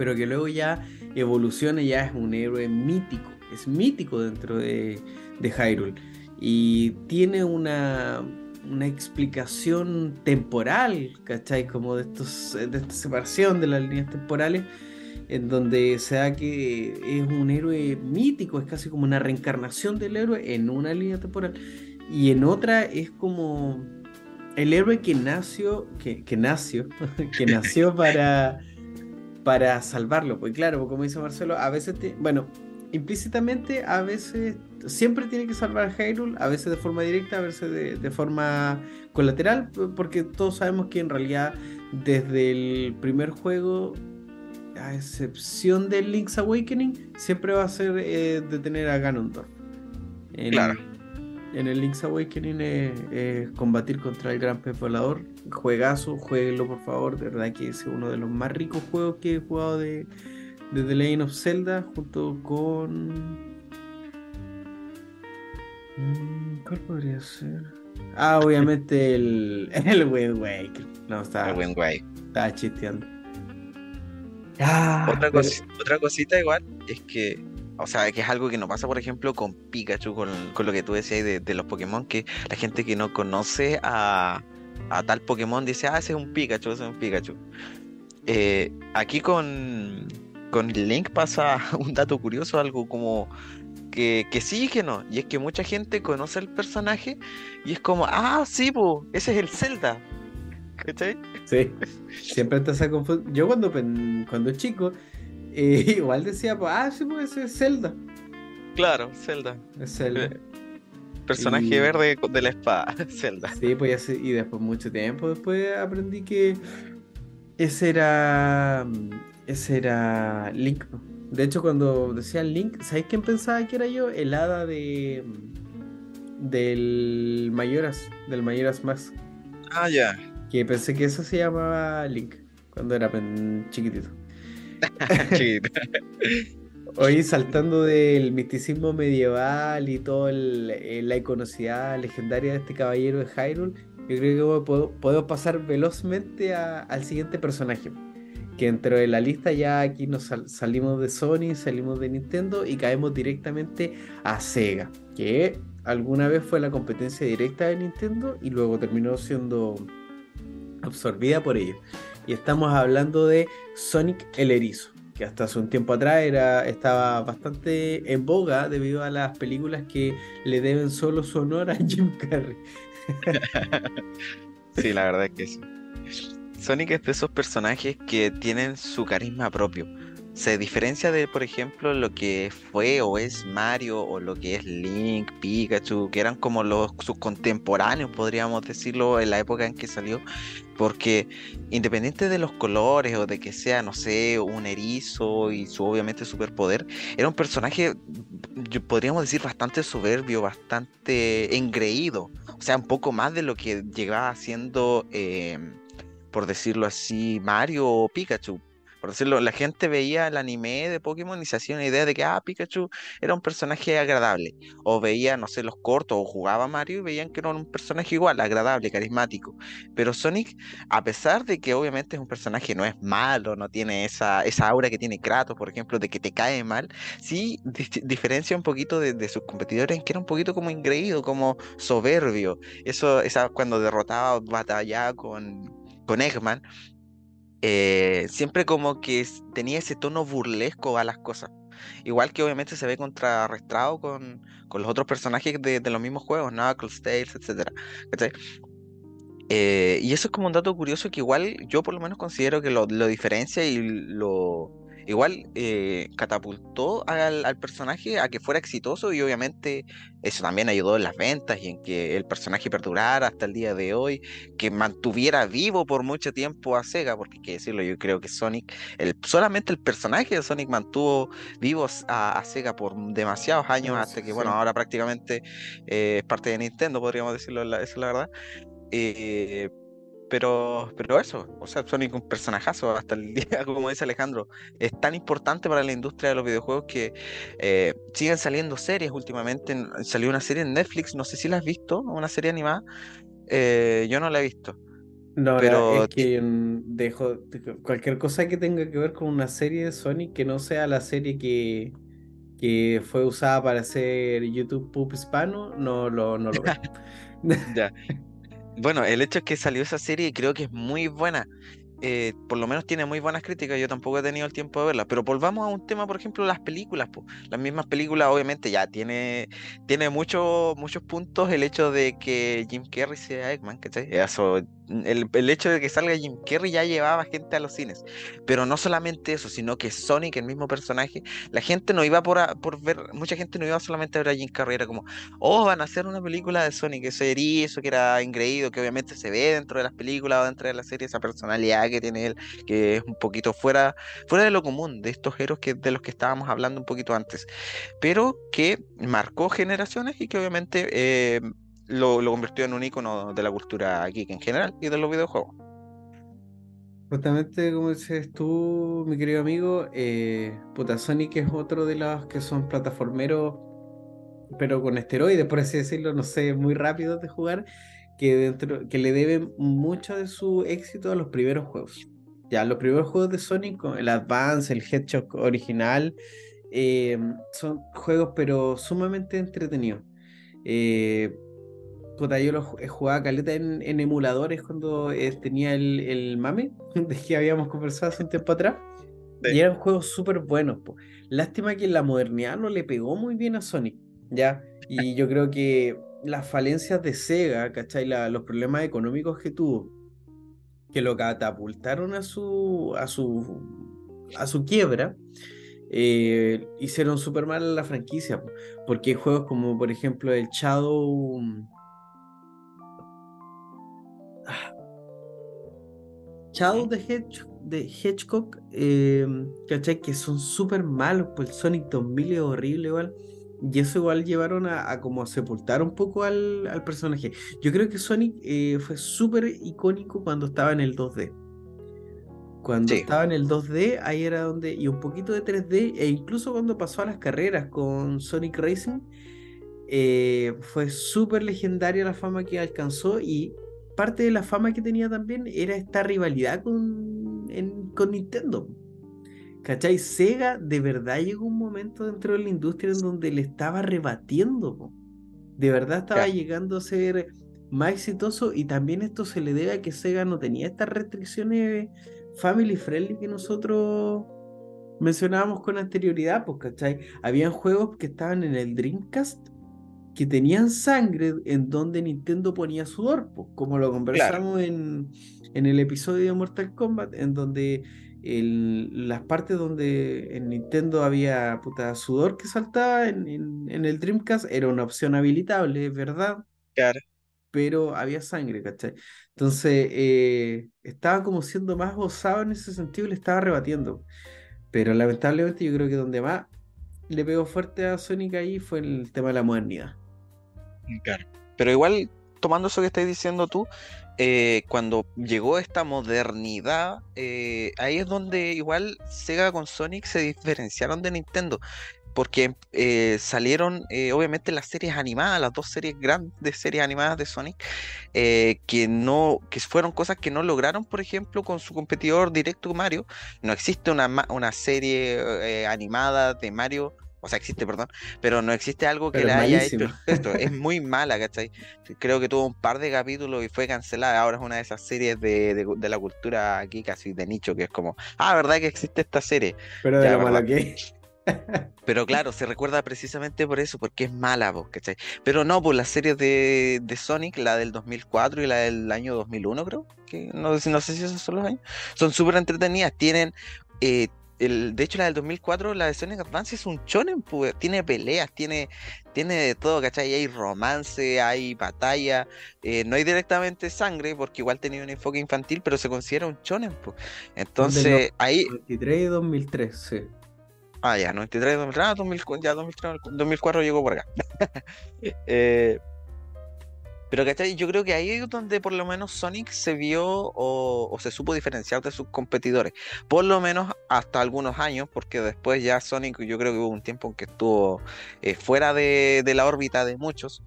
pero que luego ya evoluciona ya es un héroe mítico, es mítico dentro de, de Hyrule. Y tiene una, una explicación temporal, ¿cachai? Como de, estos, de esta separación de las líneas temporales, en donde se da que es un héroe mítico, es casi como una reencarnación del héroe en una línea temporal. Y en otra es como el héroe que nació, que, que nació, que nació para para salvarlo. Pues claro, como dice Marcelo, a veces, bueno, implícitamente a veces siempre tiene que salvar a Hyrule, a veces de forma directa, a veces de, forma colateral, porque todos sabemos que en realidad desde el primer juego, a excepción del Link's Awakening, siempre va a ser eh, detener a Ganondorf. claro en el Link's Awakening es, combatir contra el gran pez volador. Juegazo, jueguenlo por favor. De verdad que es uno de los más ricos juegos que he jugado de, The Legend of Zelda junto con. Mm, ¿Cuál podría ser? Ah, obviamente el, el Wind Waker. No, estaba. El Wind Waker. Estaba chisteando. Ah, Otra, pero- cosi- otra cosita igual es que, o sea, que es algo que no pasa, por ejemplo, con Pikachu, con, con lo que tú decías de, de los Pokémon, que la gente que no conoce a, a tal Pokémon dice, ah, ese es un Pikachu, ese es un Pikachu. Eh, aquí con, con Link pasa un dato curioso, algo como que, que sí y que no, y es que mucha gente conoce el personaje y es como, ah, sí, po, ese es el Zelda. ¿Cachai? Sí, siempre está esa confusión. Yo cuando, cuando chico, igual decía, pues, ah, sí, pues es Zelda. Claro, Zelda. Es Zelda. Eh, Personaje Y- verde de la espada, Zelda. Sí, pues ya y después, mucho tiempo después aprendí que ese era. Ese era Link. po. De hecho, cuando decían Link, ¿sabéis quién pensaba que era yo? El hada de. Del Mayoras, del Mayoras Mask. Ah, ya. Que pensé que eso se llamaba Link cuando era chiquitito. Hoy saltando del misticismo medieval y toda la iconocidad legendaria de este caballero de Hyrule, yo creo que podemos pasar velozmente al siguiente personaje. Que dentro de la lista ya aquí nos sal- salimos de Sony, salimos de Nintendo y caemos directamente a Sega, que alguna vez fue la competencia directa de Nintendo y luego terminó siendo absorbida por ellos. Y estamos hablando de Sonic el Erizo, que hasta hace un tiempo atrás era, estaba bastante en boga debido a las películas que le deben solo su honor a Jim Carrey. Sí, la verdad es que sí. Sonic es de esos personajes que tienen su carisma propio. Se diferencia de, por ejemplo, lo que fue o es Mario o lo que es Link, Pikachu, que eran como los sus contemporáneos, podríamos decirlo, en la época en que salió. Porque independiente de los colores o de que sea, no sé, un erizo y su obviamente superpoder, era un personaje, podríamos decir, bastante soberbio, bastante engreído. O sea, un poco más de lo que llegaba siendo, eh, por decirlo así, Mario o Pikachu. Por decirlo, la gente veía el anime de Pokémon y se hacía una idea de que, ah, Pikachu era un personaje agradable. O veía, no sé, los cortos o jugaba Mario y veían que era un personaje igual, agradable, carismático. Pero Sonic, a pesar de que obviamente es un personaje, no es malo, no tiene esa, esa aura que tiene Kratos, por ejemplo, de que te cae mal, sí diferencia un poquito de, de sus competidores en que era un poquito como ingreído, como soberbio. Eso, esa, cuando derrotaba, batallaba con, con Eggman, eh, siempre como que tenía ese tono burlesco a las cosas. Igual que obviamente se ve contrarrestado con, con los otros personajes de, los mismos juegos, Knuckles, etcétera. ¿cachai? Eh, y eso es como un dato curioso que igual yo por lo menos considero que lo, lo diferencia y lo igual eh, catapultó al, al personaje a que fuera exitoso y obviamente eso también ayudó en las ventas y en que el personaje perdurara hasta el día de hoy, que mantuviera vivo por mucho tiempo a Sega, porque hay que decirlo, yo creo que Sonic, el, solamente el personaje de Sonic mantuvo vivos a, a Sega por demasiados años Ah, hasta sí, que, bueno, ahora prácticamente eh, es parte de Nintendo, podríamos decirlo, la- esa es la verdad. Eh, pero, pero eso, o sea, Sonic un personajazo hasta el día, como dice Alejandro, es tan importante para la industria de los videojuegos que eh, siguen saliendo series últimamente. en- Salió una serie en Netflix, no sé si la has visto, una serie animada. eh, yo no la he visto. No, Pero es que mm, dejo de- cualquier cosa que tenga que ver con una serie de Sonic que no sea la serie que, que fue usada para hacer YouTube Poop Hispano, no lo, no lo veo. Ya. Bueno, el hecho es que salió esa serie y creo que es muy buena. eh, por lo menos tiene muy buenas críticas, yo tampoco he tenido el tiempo de verla, pero volvamos a un tema, por ejemplo, las películas, po. Las mismas películas obviamente ya tiene, tiene muchos muchos puntos el hecho de que Jim Carrey sea Eggman, ¿cachai? Eso, el, hecho de que salga Jim Carrey ya llevaba gente a los cines, pero no solamente eso, sino que Sonic, el mismo personaje, la gente no iba por, a- por ver, mucha gente no iba solamente a ver a Jim Carrey, era como, oh, van a hacer una película de Sonic, ese erizo que era engreído, que obviamente se ve dentro de las películas o dentro de la serie, esa personalidad que tiene él, que es un poquito fuera, fuera de lo común, de estos héroes que, de los que estábamos hablando un poquito antes, pero que marcó generaciones y que obviamente eh, lo, lo convirtió en un icono de la cultura geek en general y de los videojuegos. Justamente como dices tú, mi querido amigo, eh, puta, Sonic es otro de los que son plataformeros, pero con esteroides, por así decirlo, no sé, muy rápidos de jugar, que, dentro, que le deben mucho de su éxito a los primeros juegos. Ya, los primeros juegos de Sonic, el Advance, el Hedgehog original, eh, son juegos pero sumamente entretenidos. Eh, yo los jugaba caleta en, emuladores cuando eh, tenía el, mame, de que habíamos conversado hace un tiempo atrás. Y eran juegos súper buenos. Lástima que la modernidad no le pegó muy bien a Sonic, ¿ya? Y yo creo que las falencias de Sega, ¿cachai? los problemas económicos que tuvo, que lo catapultaron a su, a su, a su quiebra, eh, hicieron súper mal a la franquicia. Porque hay juegos como, por ejemplo, el Shadow Shadow de, Hedgehog, de em, Que son súper malos, pues el Sonic 2000 es horrible igual. Y eso igual llevaron a, como sepultar un poco al, personaje. Yo creo que Sonic eh, fue súper icónico cuando estaba en el 2D. Cuando estaba en el 2D, ahí era donde, y un poquito de 3D, e incluso cuando pasó a las carreras con Sonic Racing, eh, fue súper legendaria la fama que alcanzó y parte de la fama que tenía también era esta rivalidad con, con Nintendo. ¿Cachai? Sega de verdad llegó un momento dentro de la industria en donde le estaba rebatiendo. De verdad estaba llegando a ser más exitoso y también esto se le debe a que Sega no tenía estas restricciones family friendly que nosotros mencionábamos con anterioridad, pues, ¿cachai? Habían juegos que estaban en el Dreamcast que tenían sangre en donde Nintendo ponía sudor, pues, como lo conversamos en, en, el episodio de Mortal Kombat, en donde el, las partes donde en Nintendo había puta sudor que saltaba en, en, el Dreamcast era una opción habilitable, ¿verdad? Claro. Pero había sangre, ¿cachai? Entonces eh, estaba como siendo más gozado en ese sentido y le estaba rebatiendo. Pero lamentablemente yo creo que donde más le pegó fuerte a Sonic ahí fue el tema de la modernidad. Pero igual, tomando eso que estás diciendo tú, eh, cuando llegó esta modernidad, eh, ahí es donde igual Sega con Sonic se diferenciaron de Nintendo. Porque eh, salieron, obviamente, las series animadas, las dos series grandes series animadas de Sonic, que no, que fueron cosas que no lograron, por ejemplo, con su competidor directo Mario. No existe una, una serie animada de Mario o sea, existe, perdón, pero no existe algo que la haya hecho esto. Es muy mala, ¿cachai? Creo que tuvo un par de capítulos y fue cancelada. Ahora es una de esas series de, de, la cultura aquí casi de nicho, que es como, ah, ¿verdad que existe esta serie? Pero de lo mala que Pero claro, se recuerda precisamente por eso, porque es mala, ¿cachai? Pero no, pues las series de, de, Sonic, la del 2004 y la del año 2001, creo, que no, no sé si esos son los años, son súper entretenidas, tienen eh, de hecho, la del 2004, la de Sonic Advance es un shonen, pues, tiene peleas, tiene, tiene de todo, ¿cachai? Hay romance, hay batalla, eh, no hay directamente sangre, porque igual tenía un enfoque infantil, pero se considera un shonen, pues. Entonces, ahí... 93 y 2003, sí. Ah, ya, 93 y 2003, ah, 2000, ya 2003, 2004 llegó por acá. eh, pero ¿cachai? Yo creo que ahí es donde por lo menos Sonic se vio o, se supo diferenciar de sus competidores. Por lo menos hasta algunos años, porque después ya Sonic yo creo que hubo un tiempo en que estuvo eh, fuera de, la órbita de muchos.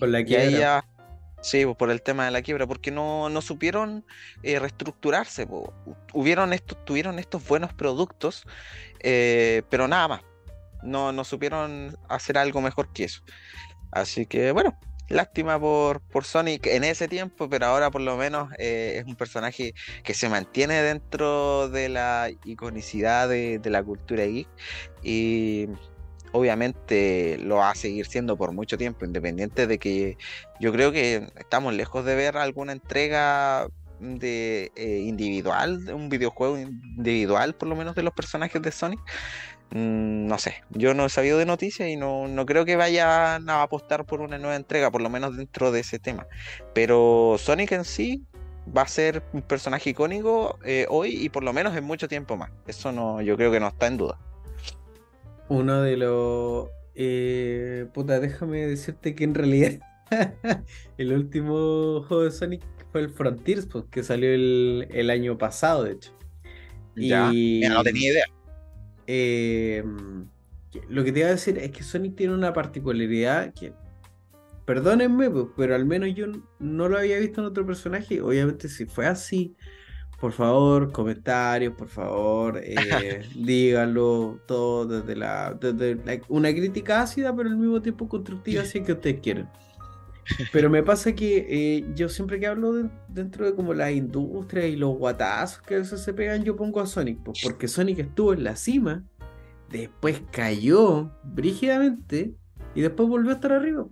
por la quiebra. sí, pues, por el tema de la quiebra, porque no, supieron eh, reestructurarse. Hubieron estos, tuvieron estos buenos productos, eh, pero nada más. No, no supieron hacer algo mejor que eso. Así que bueno, Lástima por, por Sonic en ese tiempo, pero ahora por lo menos eh, es un personaje que se mantiene dentro de la iconicidad de, la cultura geek y obviamente lo va a seguir siendo por mucho tiempo, independiente de que yo creo que estamos lejos de ver alguna entrega de eh, individual, un videojuego individual por lo menos de los personajes de Sonic. Mm, no sé, yo no he sabido de noticias y no, creo que vayan a apostar por una nueva entrega, por lo menos dentro de ese tema. Pero Sonic en sí va a ser un personaje icónico eh, hoy y por lo menos en mucho tiempo más. Eso no, yo creo que no está en duda. Uno de los eh, puta, déjame decirte que en realidad el último juego de Sonic fue el Frontiers, pues, que salió el, año pasado, de hecho. Ya, y... no tenía idea. Eh, lo que te iba a decir es que Sonic tiene una particularidad que, perdónenme, pues, pero al menos yo no lo había visto en otro personaje. Obviamente, si fue así, por favor, comentarios, por favor, eh, díganlo todo desde, la, desde una crítica ácida, pero al mismo tiempo constructiva, si es que ustedes quieren. Pero me pasa que eh, yo siempre que hablo dentro de como la industria y los guatazos que a veces se pegan, yo pongo a Sonic, pues, porque Sonic estuvo en la cima, después cayó brígidamente y después volvió a estar arriba.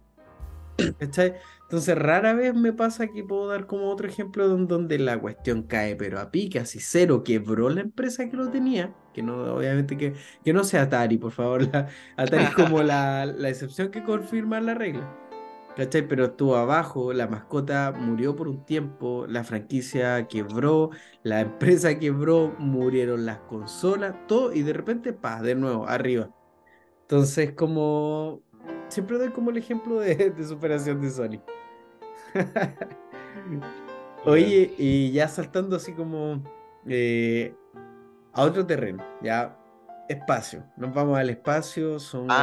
Entonces rara vez me pasa que puedo dar como otro ejemplo donde la cuestión cae, pero a pique, así cero, quebró la empresa que lo tenía, que no, obviamente que, que no sea Atari, por favor, Atari es como la, la excepción que confirma la regla. ¿Cachai? Pero estuvo abajo, la mascota murió por un tiempo, la franquicia quebró, la empresa quebró, murieron las consolas, todo, y de repente, pa, de nuevo, arriba. Entonces, como siempre doy como el ejemplo de, superación de Sony. Oye, y ya saltando así como eh, a otro terreno, ya espacio. Nos vamos al espacio, somos,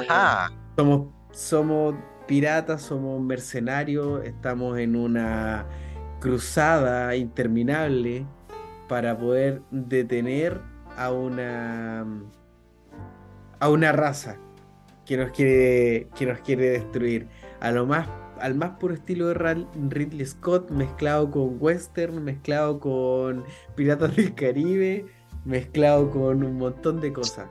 somos, somos piratas, somos mercenarios, estamos en una cruzada interminable para poder detener a una a una raza que nos quiere, que nos quiere destruir. A lo más, al más puro estilo de Ridley Scott, mezclado con western, mezclado con Piratas del Caribe, mezclado con un montón de cosas.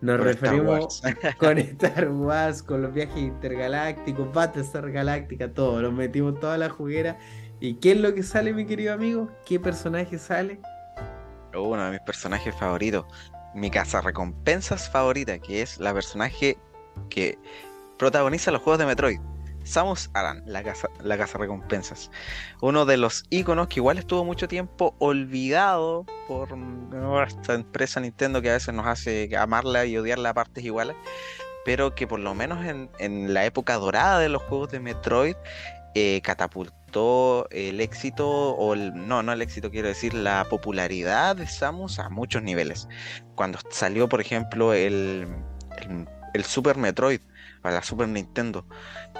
Nos referimos con Star Wars, con los viajes intergalácticos, Battlestar Galáctica, todo. Nos metimos toda la juguera. ¿Y qué es lo que sale, mi querido amigo? ¿Qué personaje sale? Uno de mis personajes favoritos. Mi casa recompensas favorita, que es la personaje que protagoniza los juegos de Metroid. Samus Aran, la casa, la casa recompensas. Uno de los iconos que igual estuvo mucho tiempo olvidado por esta empresa Nintendo que a veces nos hace amarla y odiarla a partes iguales, pero que por lo menos en, la época dorada de los juegos de Metroid eh, catapultó el éxito, o no, no el éxito, quiero decir, la popularidad de Samus a muchos niveles. Cuando salió, por ejemplo, el el Super Metroid para la Super Nintendo.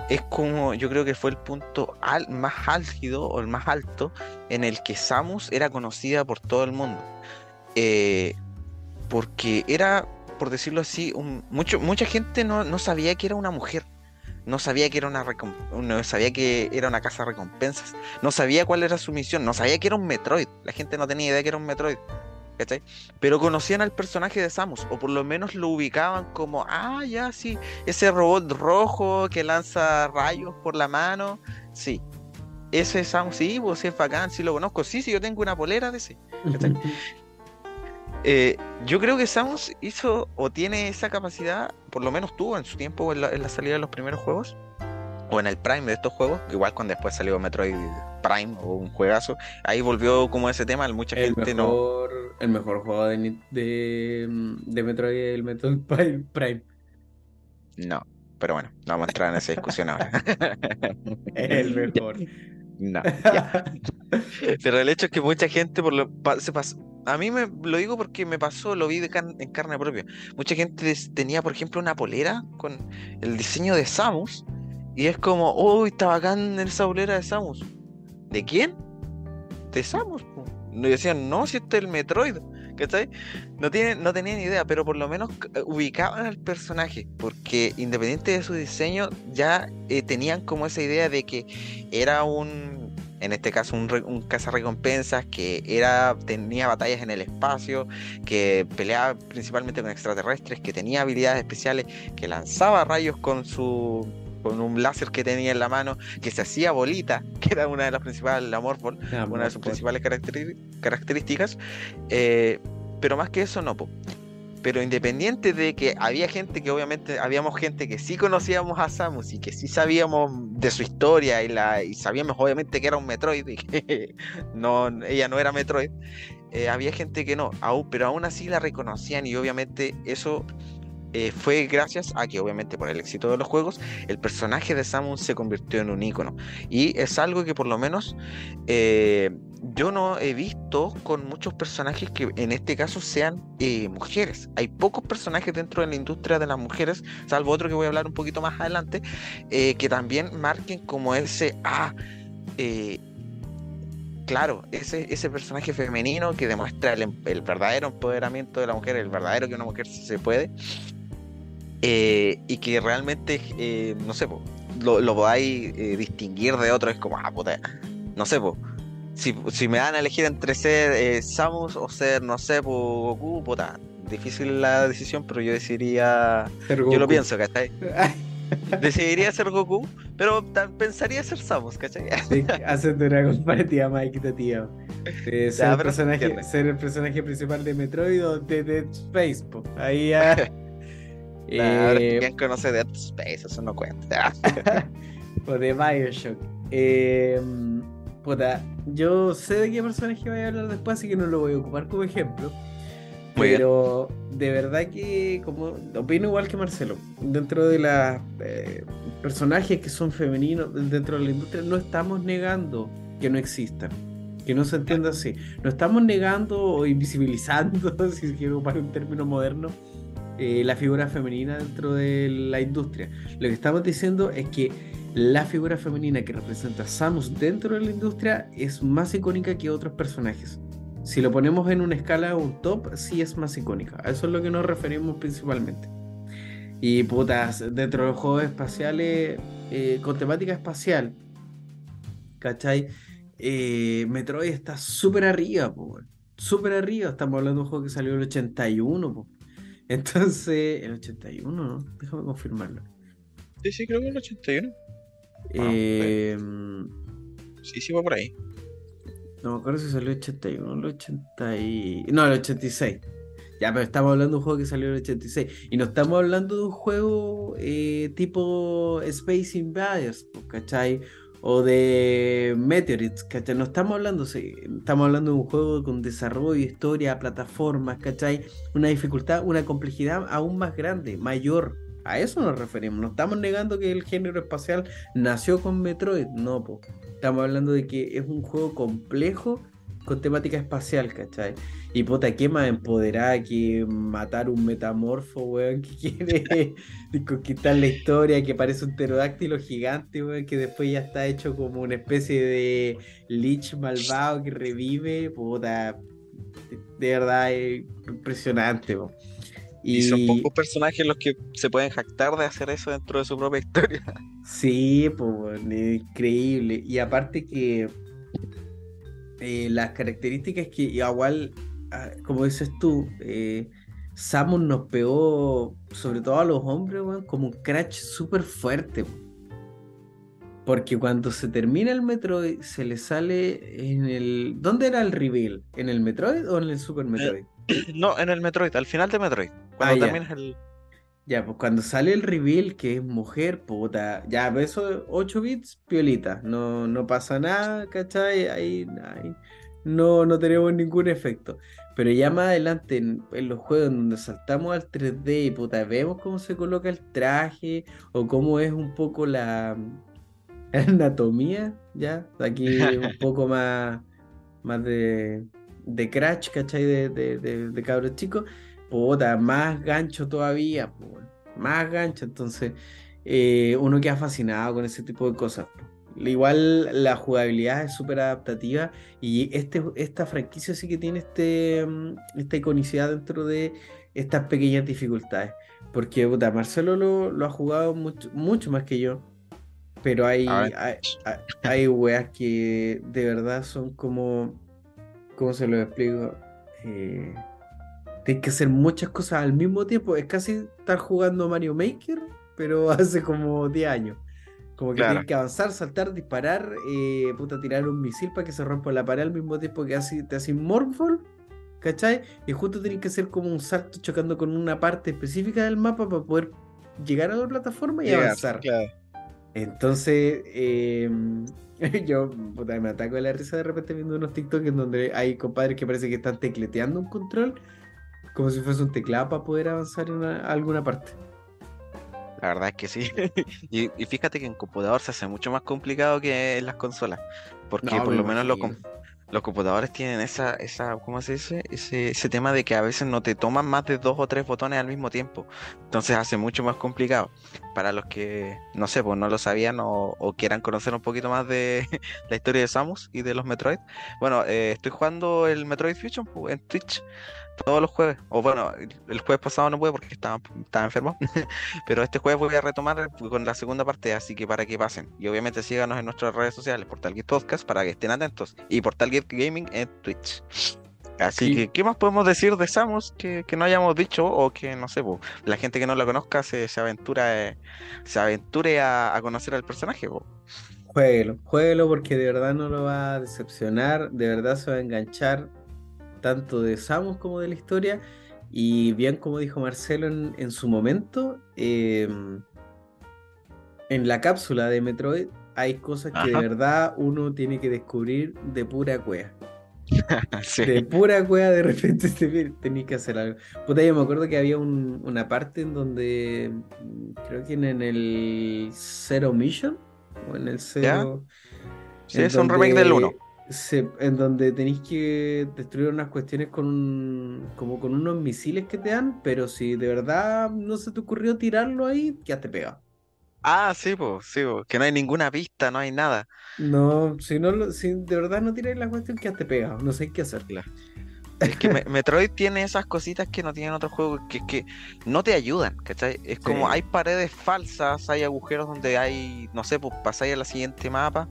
Es como, yo creo que fue el punto más álgido o el más alto en el que Samus era conocida por todo el mundo. Eh, porque era, por decirlo así, mucho, mucha gente no, sabía que era una mujer. No sabía que era una no sabía que era una casa de recompensas. No sabía cuál era su misión. No sabía que era un Metroid. La gente no tenía idea que era un Metroid. Pero conocían al personaje de Samus, o por lo menos lo ubicaban como, ah, ya, sí, ese robot rojo que lanza rayos por la mano, sí. Ese Samus, sí, vos es bacán, sí lo conozco, sí, sí, yo tengo una polera de ese. Eh, yo creo que Samus hizo o tiene esa capacidad, por lo menos tuvo en su tiempo en la salida de los primeros juegos, o en el Prime de estos juegos, igual cuando después salió Metroid Prime o un juegazo, ahí volvió como ese tema, mucha gente no... El mejor juego de, de, Metroid el Metroid Prime. No, pero bueno, no vamos a entrar en esa discusión ahora. el mejor. No, Pero el hecho es que mucha gente por lo, se pasó, a mí me lo digo porque me pasó, lo vi en carne propia. Mucha gente tenía, por ejemplo, una polera con el diseño de Samus y es como, uy, está bacán esa bolera de Samus. ¿De quién? De Samus. No decían, no, si este es el Metroid. ¿Cachai? No, tienen, no tenían idea, pero por lo menos eh, ubicaban al personaje, porque independiente de su diseño, ya eh, tenían como esa idea de que era un, en este caso, un, un cazarrecompensas, que era, tenía batallas en el espacio, que peleaba principalmente con extraterrestres, que tenía habilidades especiales, que lanzaba rayos con su con un láser que tenía en la mano, que se hacía bolita, que era una de las principales, la Morphol, una de sus principales características, eh, pero más que eso no. Pero independiente de que había gente que obviamente, habíamos gente que sí conocíamos a Samus y que sí sabíamos de su historia y, la, y sabíamos obviamente que era un Metroid y que no, ella no era Metroid, eh, había gente que no, aún, pero aún así la reconocían y obviamente eso eh, fue gracias a que obviamente por el éxito de los juegos el personaje de Samus se convirtió en un icono y es algo que por lo menos eh, yo no he visto con muchos personajes que en este caso sean eh, mujeres. Hay pocos personajes dentro de la industria de las mujeres salvo otro que voy a hablar un poquito más adelante que también marquen como ese ah claro, ese, ese personaje femenino que demuestra el, el verdadero empoderamiento de la mujer, el verdadero que una mujer se puede, eh, y que realmente, eh, no sé, lo, lo podáis eh, distinguir de otro, es como, ah, puta, no sé, po, si, si me dan a elegir entre ser Samus o ser, no sé, po, Goku, puta, difícil la decisión, pero yo decidiría, yo lo pienso, ¿cachai? decidiría ser Goku, pero pensaría ser Samus, ¿cachai? Sí, haciendo una comparativa más equitativa. Eh, ser, el personaje, ser, el personaje, principal de Metroid o de Dead Space, po. ahí ya... eh, ¿Quién conoce Dead Space? Eso no cuenta. o de Bioshock. Eh, puta, yo sé de qué personaje voy a hablar después, así que no lo voy a ocupar como ejemplo. pero de verdad que, como opino igual que Marcelo, dentro de los eh, personajes que son femeninos dentro de la industria, no estamos negando que no existan. Que no se entienda así. No estamos negando o invisibilizando, si quiero ocupar un término moderno, eh, la figura femenina dentro de la industria. Lo que estamos diciendo es que la figura femenina que representa Samus dentro de la industria es más icónica que otros personajes. Si lo ponemos en una escala, un top, sí es más icónica. A eso es lo que nos referimos principalmente. Y putas, dentro de los juegos espaciales, eh, con temática espacial, ¿cachai? Eh, Metroid está súper arriba, súper arriba. Estamos hablando de un juego que salió en el 81, entonces, el 81, ¿no? Déjame confirmarlo. Sí, sí, creo que el 81. Eh, sí, sí, va por ahí. No me acuerdo si salió el 81 el 80 y... No, el 86. Ya, pero estamos hablando de un juego que salió en el 86. Y no estamos hablando de un juego eh, tipo Space Invaders, ¿cachai? O de Meteorites, ¿cachai? No estamos hablando, estamos hablando de un juego con desarrollo, historia, plataformas, ¿cachai? Una dificultad, una complejidad aún más grande, mayor. A eso nos referimos. No estamos negando que el género espacial nació con Metroid, no, po. Estamos hablando de que es un juego complejo con temática espacial, ¿cachai? Y puta, ¿qué más empoderada que matar un metamorfo, weón, que quiere conquistar la historia, que parece un pterodáctilo gigante, weón, que después ya está hecho como una especie de lich malvado que revive, puta, de verdad es impresionante, weón. Y... son pocos personajes los que se pueden jactar de hacer eso dentro de su propia historia. Sí, pues, increíble. Y aparte que eh, las características que igual, ah, como dices tú, eh, Samus nos pegó, sobre todo a los hombres, como un crash súper fuerte. Porque cuando se termina el Metroid, se le sale en el... ¿Dónde era el reveal? ¿En el Metroid o en el Super eh, Metroid? no, en el Metroid, al final de Metroid. Cuando ah, el... Ya, pues cuando sale el reveal que es mujer, puta, ya, pues eso 8 bits, piolita, no, no pasa nada, ¿cachai? Ahí, ahí no, no tenemos ningún efecto. Pero ya más adelante en, los juegos donde saltamos al 3D y puta, vemos cómo se coloca el traje o cómo es un poco la, anatomía, ya, aquí un poco más, más de, de crash, ¿cachai? De, de, de, de cabros chicos puta, más gancho todavía, más gancho. Entonces, eh, uno queda fascinado con ese tipo de cosas. Igual la jugabilidad es súper adaptativa y este, esta franquicia sí que tiene este, mm, esta iconicidad dentro de estas pequeñas dificultades. Porque puta, Marcelo lo, ha jugado mucho, mucho más que yo. Pero hay, hay, hay, weas que de verdad son como. ¿Cómo se lo explico? Eh, Tienes que hacer muchas cosas al mismo tiempo. Es casi estar jugando Mario Maker, pero hace como 10 años. Como que tienes que avanzar, saltar, disparar, eh, puta, tirar un misil para que se rompa la pared al mismo tiempo que así, te hacen Morphol, ¿cachai? Y justo tienes que hacer como un salto chocando con una parte específica del mapa para poder llegar a la plataforma y avanzar. Entonces, em, yo puta, me ataco de la risa de repente viendo unos TikToks en donde hay compadres que parece que están tecleteando un control como si fuese un teclado para poder avanzar en alguna parte. La verdad es que sí. y, fíjate que en computador se hace mucho más complicado que en las consolas. Porque por lo menos lo, los computadores tienen esa, esa, ¿cómo se dice? Ese, ese tema de que a veces no te toman más de dos o tres botones al mismo tiempo. Entonces hace mucho más complicado. Para los que, no sé, pues no lo sabían o, quieran conocer un poquito más de la historia de Samus y de los Metroid. Bueno, eh, estoy jugando el Metroid Fusion pues, en Twitch todos los jueves. O bueno, el jueves pasado no pude porque estaba, estaba enfermo. Pero este jueves voy a retomar con la segunda parte, así que para que pasen. Y obviamente síganos en nuestras redes sociales, Portal Geek Podcast, para que estén atentos. Y Portal Geek Gaming en Twitch. Así que, ¿qué más podemos decir de Samus que, no hayamos dicho? O que, no sé, la gente que no la conozca se, se aventura, eh, se aventure a, conocer al personaje. Jueguelo, jueguelo porque de verdad no lo va a decepcionar, de verdad se va a enganchar tanto de Samus como de la historia. Y bien, como dijo Marcelo en, su momento, em, en la cápsula de Metroid hay cosas que de verdad uno tiene que descubrir de pura cueva. De pura cueva de repente tenéis que hacer algo. Puta, yo me acuerdo que había una parte en donde creo que en el Zero Mission o en el Zero. Sí, es un remake del 1 en donde tenéis que destruir unas cuestiones con como con unos misiles que te dan, pero si de verdad no se te ocurrió tirarlo ahí, ya te pega. Ah, sí, pues, sí, que no hay ninguna pista, no hay nada. No, si no si de verdad no tiráis la cuestión, ya te pega, no sé qué hacerla. Es que Metroid tiene esas cositas que no tienen otros juegos, que, que no te ayudan, ¿cachai? Es como hay paredes falsas, hay agujeros donde hay, no sé, pues pasáis a la siguiente mapa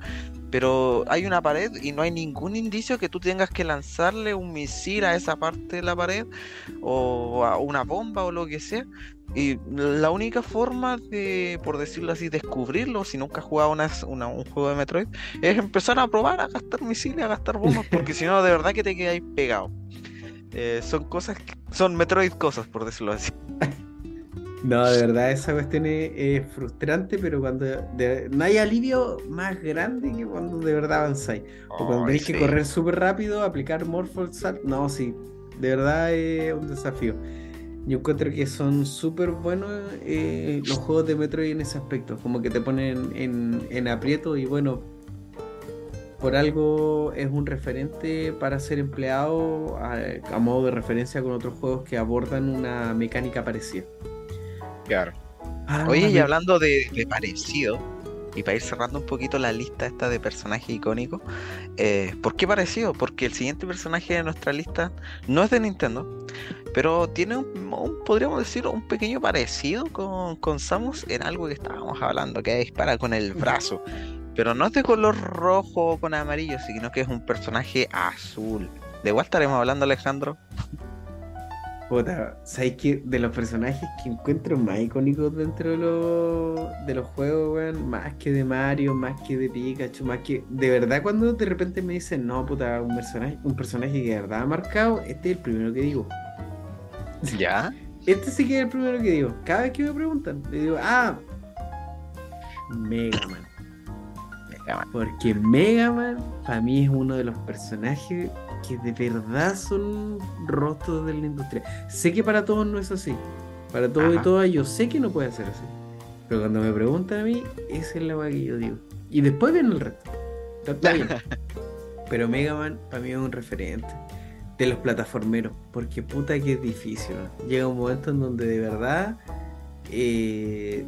pero hay una pared y no hay ningún indicio que tú tengas que lanzarle un misil a esa parte de la pared o a una bomba o lo que sea. Y la única forma de, por decirlo así, descubrirlo, si nunca has jugado una, un juego de Metroid, es empezar a probar a gastar misiles, a gastar bombas, porque si no, de verdad que te quedáis pegado. Eh, son cosas, son Metroid cosas, por decirlo así. No, de verdad, esa cuestión es, frustrante, pero cuando no hay alivio más grande que cuando de verdad avanzáis. O cuando tenéis que correr súper rápido, aplicar Morphle Salt. No, sí, de verdad es un desafío. Yo encuentro que son súper buenos eh, los juegos de Metroid en ese aspecto, como que te ponen en, aprieto y bueno, por algo es un referente para ser empleado a modo de referencia con otros juegos que abordan una mecánica parecida. Ah, Oye, y hablando de, parecido, y para ir cerrando un poquito la lista esta de personajes icónicos, eh, ¿por qué parecido? Porque el siguiente personaje de nuestra lista no es de Nintendo, pero tiene un, podríamos decir, un pequeño parecido con, con, Samus en algo que estábamos hablando, que dispara con el brazo. Pero no es de color rojo o con amarillo, sino que es un personaje azul. ¿De igual estaremos hablando, Alejandro? Puta, ¿sabes qué? De los personajes que encuentro más icónicos dentro de, los, de los juegos, weón, más que de Mario, más que de Pikachu, más que. De verdad, cuando de repente me dicen, no, puta, un personaje, un personaje que de verdad ha marcado, este es el primero que digo. ¿Ya? Este sí que es el primero que digo. Cada vez que me preguntan, le digo, ah, Mega Man. Mega Man. Porque Mega Man, para mí, es uno de los personajes que de verdad son rostros de la industria. Sé que para todos no es así. Para todos y todas yo sé que no puede ser así. Pero cuando me preguntan a mí, esa es la weá que yo digo. Y después viene el resto. Está bien. Pero Mega Man para mí es un referente de los plataformeros. Porque puta que es difícil. Llega un momento en donde de verdad eh,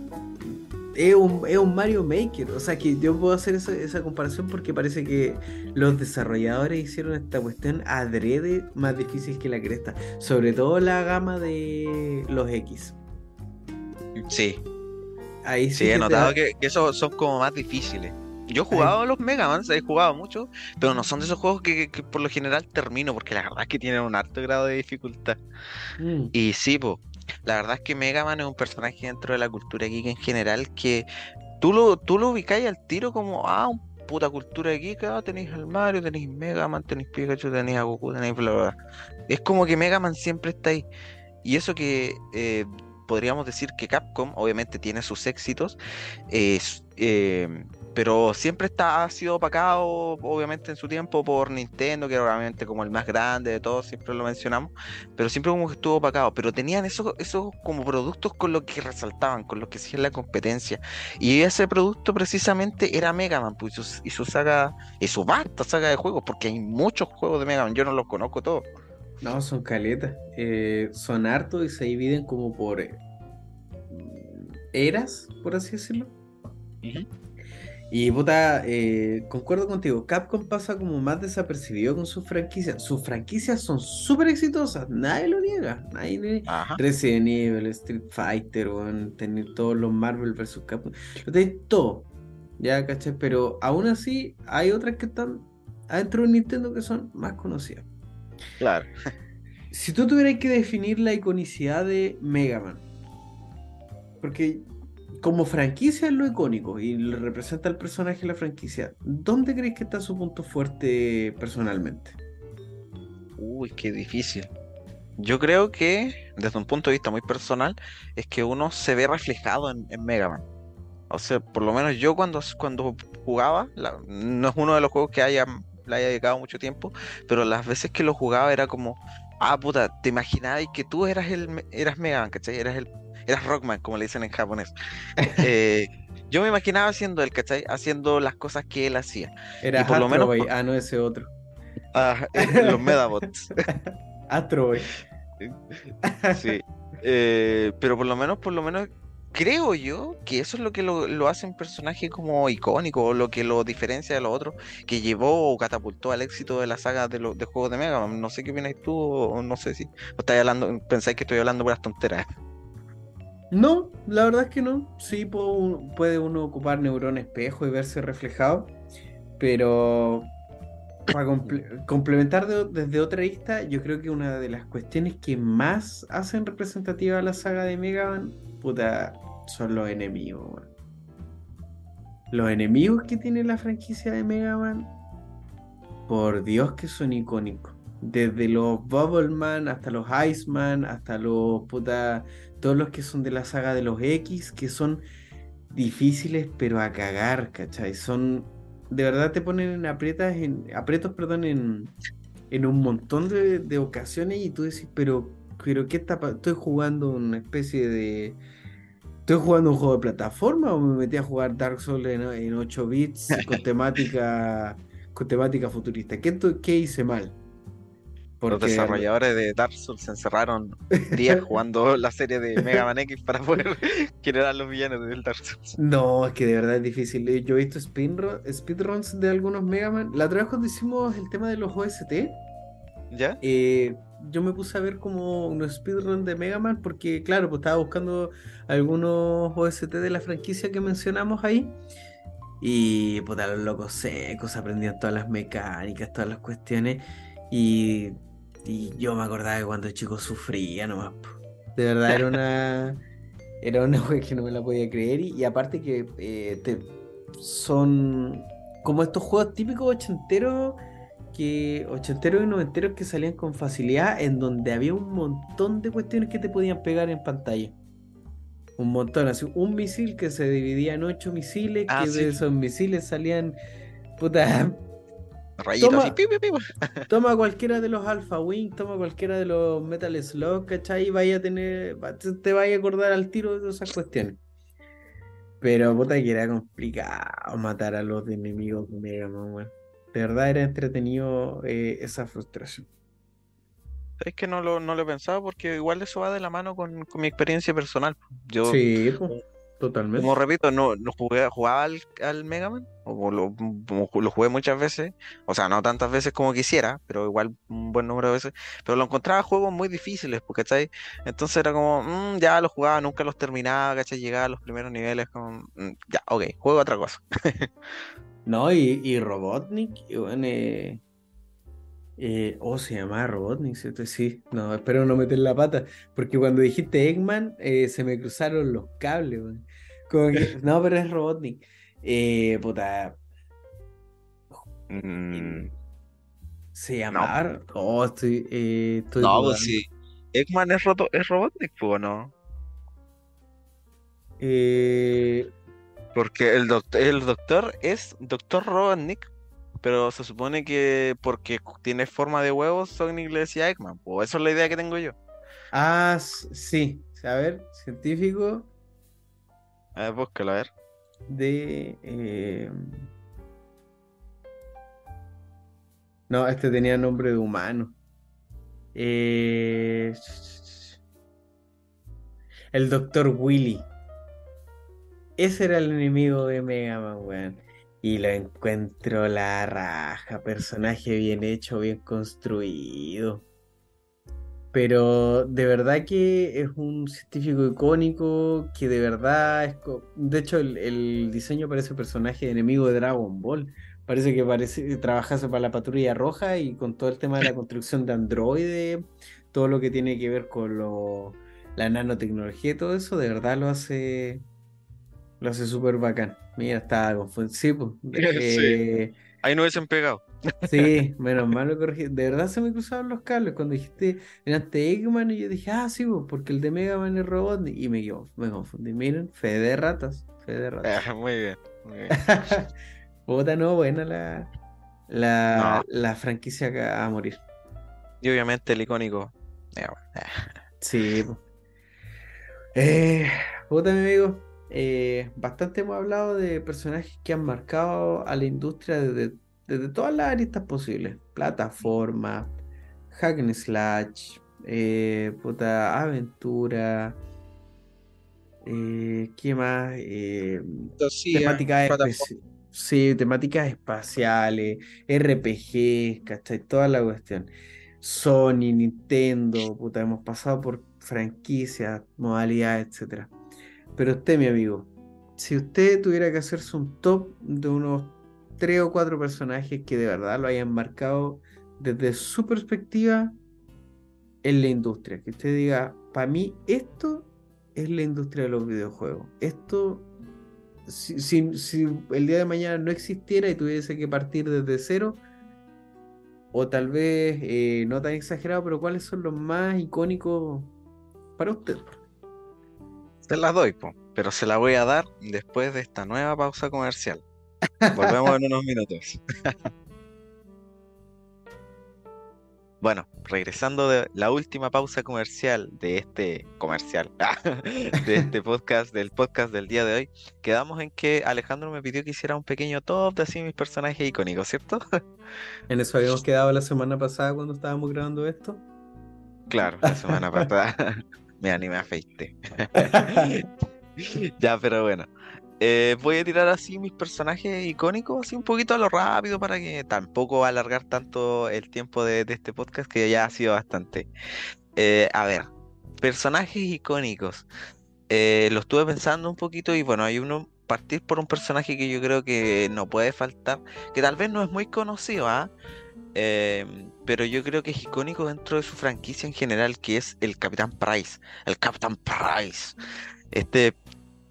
es un, Mario Maker. O sea, que yo puedo hacer esa, comparación porque parece que los desarrolladores hicieron esta cuestión adrede más difícil que la cresta. Sobre todo la gama de los X. Sí. Ahí sí, he notado que, esos son como más difíciles. Yo he jugado a los Mega Man, he jugado mucho, pero no son de esos juegos que, por lo general termino, porque la verdad es que tienen un alto grado de dificultad. Mm. Y sí, pues la verdad es que Mega Man es un personaje dentro de la cultura geek en general que tú lo, tú lo ubicáis al tiro como, ah, un puta cultura geek, ah, tenéis al Mario, tenéis Mega Man, tenéis Pikachu, tenéis a Goku, tenéis bla, bla, Es como que Mega Man siempre está ahí. Y eso que eh, podríamos decir que Capcom obviamente tiene sus éxitos, eh, pero siempre está, ha sido opacado, obviamente en su tiempo, por Nintendo, que era obviamente como el más grande de todos, siempre lo mencionamos, pero siempre como que estuvo opacado, pero tenían esos, esos como productos con los que resaltaban, con los que hacían la competencia, y ese producto precisamente era Mega Man, pues, y su, y su saga, y su vasta saga de juegos, porque hay muchos juegos de Mega Man, yo no los conozco todos. No, son caletas. Eh, son hartos y se dividen como por eh, eras, por así decirlo. Y puta, eh, concuerdo contigo, Capcom pasa como más desapercibido con sus franquicias. Sus franquicias son súper exitosas, nadie lo niega. Nadie Resident Evil, Street Fighter, tener todos los Marvel vs. Capcom. Lo tenéis todo, ya, caché. Pero aún así, hay otras que están adentro de Nintendo que son más conocidas. Claro. Si tú tuvieras que definir la iconicidad de Mega Man, porque como franquicia es lo icónico y representa al personaje la franquicia, ¿dónde crees que está su punto fuerte personalmente? Uy, qué difícil. Yo creo que, desde un punto de vista muy personal, es que uno se ve reflejado en, Mega Man. O sea, por lo menos yo cuando, cuando jugaba, no es uno de los juegos que haya le haya dedicado mucho tiempo, pero las veces que lo jugaba era como, ah, puta, te imaginabas que tú eras el eras Mega Man, ¿cachai? Eras el eras Rockman, como le dicen en japonés. Eh, yo me imaginaba haciendo él, ¿cachai? Haciendo las cosas que él hacía. Era por lo menos, ah, no ese otro. Ah, eh, los Medabots. Astro Boy. sí. Eh, pero por lo menos, por lo menos creo yo que eso es lo que lo, hace un personaje como icónico, o lo que lo diferencia de los otros, que llevó o catapultó al éxito de la saga de, los de juegos de Mega Man. No sé qué opinas tú, o no sé si estáis hablando, pensáis que estoy hablando por las tonteras. No, la verdad es que no. Sí puede uno ocupar neurón espejo y verse reflejado, pero para complementar desde otra vista, yo creo que una de las cuestiones que más hacen representativa a la saga de Mega Man puta, son los enemigos, Los enemigos que tiene la franquicia de Mega Man, por Dios que son icónicos. Desde los Man hasta los Iceman, hasta los puta, todos los que son de la saga de los X, que son difíciles pero a cagar, ¿cachai? Son, de verdad te ponen en aprietas, en, aprietos, perdón, en, en un montón de, de ocasiones y tú decís, pero pero ¿qué está Estoy jugando una especie de. ¿Estoy jugando un juego de plataforma o me metí a jugar Dark Souls en, 8 bits con temática con temática futurista? ¿Qué, qué hice mal? Los desarrolladores de Dark Souls se encerraron días jugando la serie de Mega Man X para poder generar los villanos del Dark Souls. No, es que de verdad es difícil. Yo he visto speedruns de algunos Mega Man. La otra vez cuando hicimos el tema de los OST, ¿Ya? Eh, yo me puse a ver como unos speedrun de Mega Man porque, claro, pues estaba buscando algunos OST de la franquicia que mencionamos ahí. Y puta, los locos secos aprendían todas las mecánicas, todas las cuestiones. Y, y yo me acordaba de cuando el chico sufría nomás. De verdad era una. Era una wea que no me la podía creer. Y, aparte que eh, te, son como estos juegos típicos ochenteros que ochenteros y noventeros que salían con facilidad, en donde había un montón de cuestiones que te podían pegar en pantalla. Un montón, así, un misil que se dividía en ocho misiles, ah, que de esos misiles salían, puta, toma, toma, cualquiera de los Alpha Wing, toma cualquiera de los Metal Slug, ¿cachai? Y vaya a tener, te vaya a acordar al tiro de esas cuestiones. Pero puta que era complicado matar a los enemigos de Mega Man, de verdad era entretenido eh, esa frustración. Es que no lo, no lo he pensado porque igual eso va de la mano con, mi experiencia personal. Yo, sí, totalmente. Como repito, no, no jugué, jugaba al, al Mega Man, o lo, lo, jugué muchas veces, o sea, no tantas veces como quisiera, pero igual un buen número de veces, pero lo encontraba juegos muy difíciles, porque ¿cachai? Entonces era como, mm, ya los jugaba, nunca los terminaba, ¿cachai? Llegaba a los primeros niveles, como, mm, ya, ok, juego otra cosa. No, y, y Robotnik, y bueno, eh, eh, oh, se llamaba Robotnik, ¿cierto? Sí, no, espero no meter la pata, porque cuando dijiste Eggman, eh, se me cruzaron los cables, no, pero es Robotnik. Eh, puta. Mm. Se llamaba. Oh, estoy. Eh, estoy no, pues sí. Eggman es, roto, es Robotnik, ¿o no? Eh. Porque el doctor, el doctor es Doctor Robotnik, pero se supone que porque tiene forma de huevo, Sonic le decía Eggman. Pues eso es la idea que tengo yo. Ah, sí. A ver, científico. A ver, búscalo, a ver. De. Eh, no, este tenía nombre de humano. Eh, el Doctor Willy. Ese era el enemigo de Mega Man. Y lo encuentro la raja, personaje bien hecho, bien construido. Pero de verdad que es un científico icónico, que de verdad es... De hecho, el, diseño parece personaje de enemigo de Dragon Ball. Parece que parece trabajase para la patrulla roja y con todo el tema de la construcción de androides, todo lo que tiene que ver con la nanotecnología y todo eso, de verdad lo hace lo hace súper bacán. Mira, estaba confundido. Sí, eh, Ahí no hubiesen pegado. Sí, menos mal lo corregí. De verdad se me cruzaron los cables cuando dijiste delante Eggman y yo dije, ah, sí, porque el de Mega Man es robot. Y me, me confundí. Miren, fe de ratas. Fe de ratas. Ah, muy bien. Muy bien. Puta, no, buena la, la, la franquicia a morir. Y obviamente el icónico. sí. Eh, puta, mi amigo. Eh, bastante hemos hablado de personajes que han marcado a la industria desde, todas las aristas posibles. Plataforma, hack and slash, eh, puta, aventura, eh, ¿qué más? temáticas, sí, temáticas espaciales, RPG, ¿cachai? Toda la cuestión. Sony, Nintendo, puta, hemos pasado por franquicias, modalidades, etcétera. Pero usted, mi amigo, si usted tuviera que hacerse un top de unos tres o cuatro personajes que de verdad lo hayan marcado desde su perspectiva en la industria, que usted diga, para mí esto es la industria de los videojuegos. Esto, si, el día de mañana no existiera y tuviese que partir desde cero, o tal vez eh, no tan exagerado, pero ¿cuáles son los más icónicos para usted? Se las doy, pero se la voy a dar después de esta nueva pausa comercial. Volvemos en unos minutos. Bueno, regresando de la última pausa comercial de este comercial, de este podcast, del podcast del día de hoy, quedamos en que Alejandro me pidió que hiciera un pequeño top de así mis personajes icónicos, ¿cierto? En eso habíamos quedado la semana pasada cuando estábamos grabando esto. Claro, la semana pasada. Mira, ni me afeité. ya, pero bueno. Eh, voy a tirar así mis personajes icónicos, así un poquito a lo rápido para que tampoco alargar tanto el tiempo de, este podcast que ya ha sido bastante. Eh, a ver, personajes icónicos. Eh, lo estuve pensando un poquito y bueno, hay uno, partir por un personaje que yo creo que no puede faltar, que tal vez no es muy conocido, ¿ah? Em, pero yo creo que es icónico dentro de su franquicia en general, que es el Capitán Price. El Capitán Price. Este,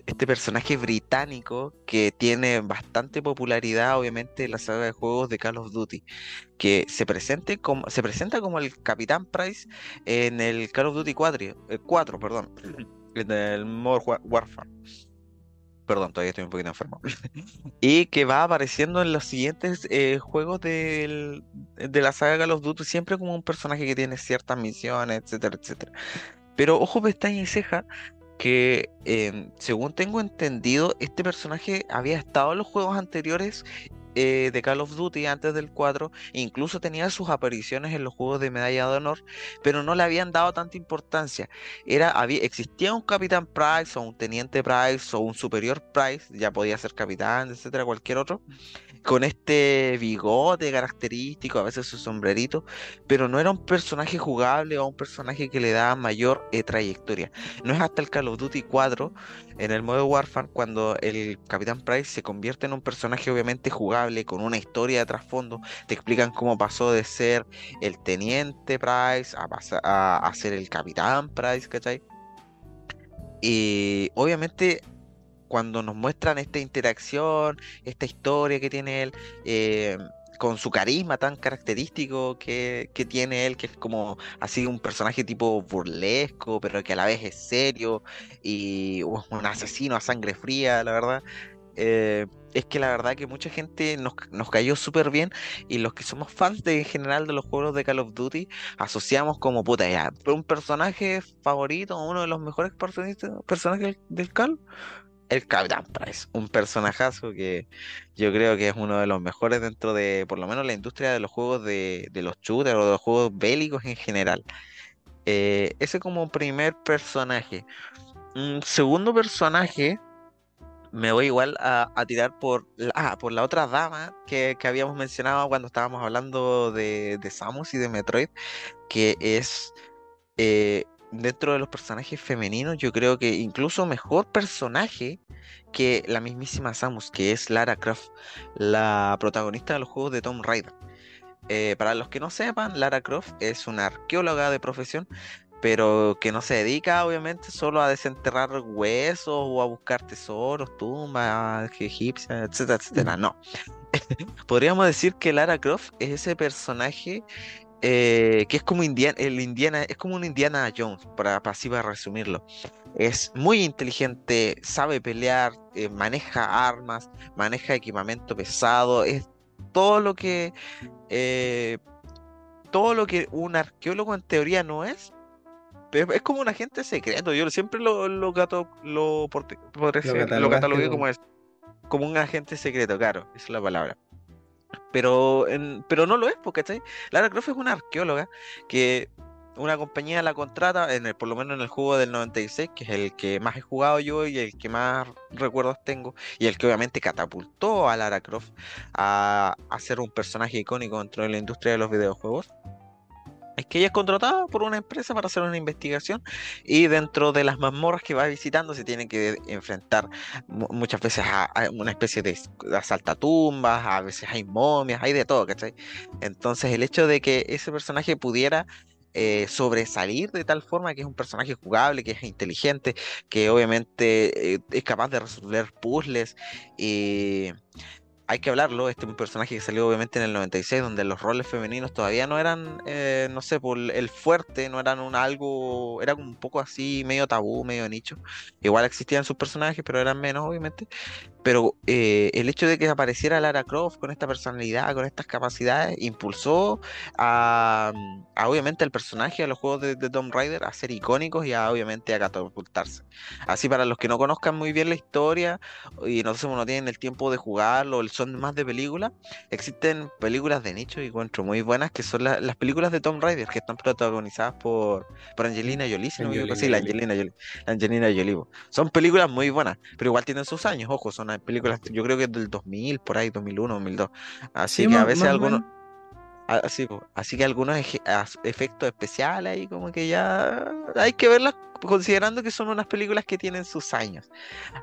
este personaje británico que tiene bastante popularidad, obviamente, en la saga de juegos de Call of Duty. Que se, como, se presenta como el Capitán Price en el Call of Duty 4, 4 eh, perdón, en el Modern Warfare perdón, todavía estoy un poquito enfermo, y que va apareciendo en los siguientes eh, juegos de la saga Call of Duty, siempre como un personaje que tiene ciertas misiones, etcétera, etcétera. Pero ojo, pestaña y ceja, que em, según tengo entendido, este personaje había estado en los juegos anteriores eh, de Call of Duty antes del 4, incluso tenía sus apariciones en los juegos de medalla de honor, pero no le habían dado tanta importancia. Era, había, existía un capitán Price o un teniente Price o un superior Price, ya podía ser capitán, etcétera, cualquier otro, con este bigote característico, a veces su sombrerito, pero no era un personaje jugable o un personaje que le daba mayor eh, trayectoria. No es hasta el Call of Duty 4, en el modo Warfare, cuando el Capitán Price se convierte en un personaje obviamente jugable, con una historia de trasfondo, te explican cómo pasó de ser el Teniente Price a, a ser el Capitán Price, ¿cachai? Y obviamente cuando nos muestran esta interacción, esta historia que tiene él, eh, con su carisma tan característico que, tiene él, que es como así un personaje tipo burlesco, pero que a la vez es serio y un asesino a sangre fría, la verdad. eh, es que la verdad que mucha gente nos, nos cayó súper bien y los que somos fans de, en general de los juegos de Call of Duty asociamos como puta ya, un personaje favorito, uno de los mejores personajes del Call, el Capitán Price, un personajazo que yo creo que es uno de los mejores dentro de, por lo menos, la industria de los juegos de, los shooters o de los juegos bélicos en general. Eh, ese como primer personaje. Un segundo personaje, me voy igual a, tirar por la, ah, por la otra dama que, habíamos mencionado cuando estábamos hablando de, de Samus y de Metroid, que es eh, dentro de los personajes femeninos, yo creo que incluso mejor personaje que la mismísima Samus, que es Lara Croft, la protagonista de los juegos de Tomb Raider. Eh, para los que no sepan, Lara Croft es una arqueóloga de profesión, pero que no se dedica obviamente solo a desenterrar huesos o a buscar tesoros, tumbas egipcias, etcétera, etcétera. No. Podríamos decir que Lara Croft es ese personaje eh, que es como Indiana, el Indiana, es como un Indiana Jones, para, para así para resumirlo. Es muy inteligente, sabe pelear, eh, maneja armas, maneja equipamiento pesado, es todo lo que eh, todo lo que un arqueólogo en teoría no es, pero es como un agente secreto. Yo siempre lo, lo, gato, lo, por, lo, catalogué como es, como un agente secreto, claro, esa es la palabra. Pero, pero no lo es, porque Lara Croft es una arqueóloga que una compañía la contrata, en el, por lo menos en el juego del 96, que es el que más he jugado yo y el que más recuerdos tengo, y el que obviamente catapultó a Lara Croft a, a ser un personaje icónico dentro de la industria de los videojuegos es que ella es contratada por una empresa para hacer una investigación y dentro de las mazmorras que va visitando se tiene que enfrentar muchas veces a, una especie de asaltatumbas, a veces hay momias, hay de todo, ¿cachai? Entonces el hecho de que ese personaje pudiera eh, sobresalir de tal forma que es un personaje jugable, que es inteligente, que obviamente eh, es capaz de resolver puzzles y hay que hablarlo, este es un personaje que salió obviamente en el 96, donde los roles femeninos todavía no eran, eh, no sé, por el fuerte, no eran un algo, era un poco así, medio tabú, medio nicho. Igual existían sus personajes, pero eran menos, obviamente. Pero eh, el hecho de que apareciera Lara Croft con esta personalidad, con estas capacidades, impulsó a, obviamente al personaje, a los juegos de, de, Tomb Raider, a ser icónicos y a obviamente a catapultarse. Así para los que no conozcan muy bien la historia y no sé, no tienen el tiempo de jugarlo, son más de películas, existen películas de nicho y encuentro muy buenas que son las películas de Tomb Raider que están protagonizadas por, por Angelina Jolie, si no me sí, la Angelina Jolie, la Angelina Jolie. Son películas muy buenas, pero igual tienen sus años, ojo, son películas, yo creo que es del 2000, por ahí, 2001, 2002. Así que a veces algunos... Así, así que algunos efectos especiales ahí como que ya hay que verlas considerando que son unas películas que tienen sus años.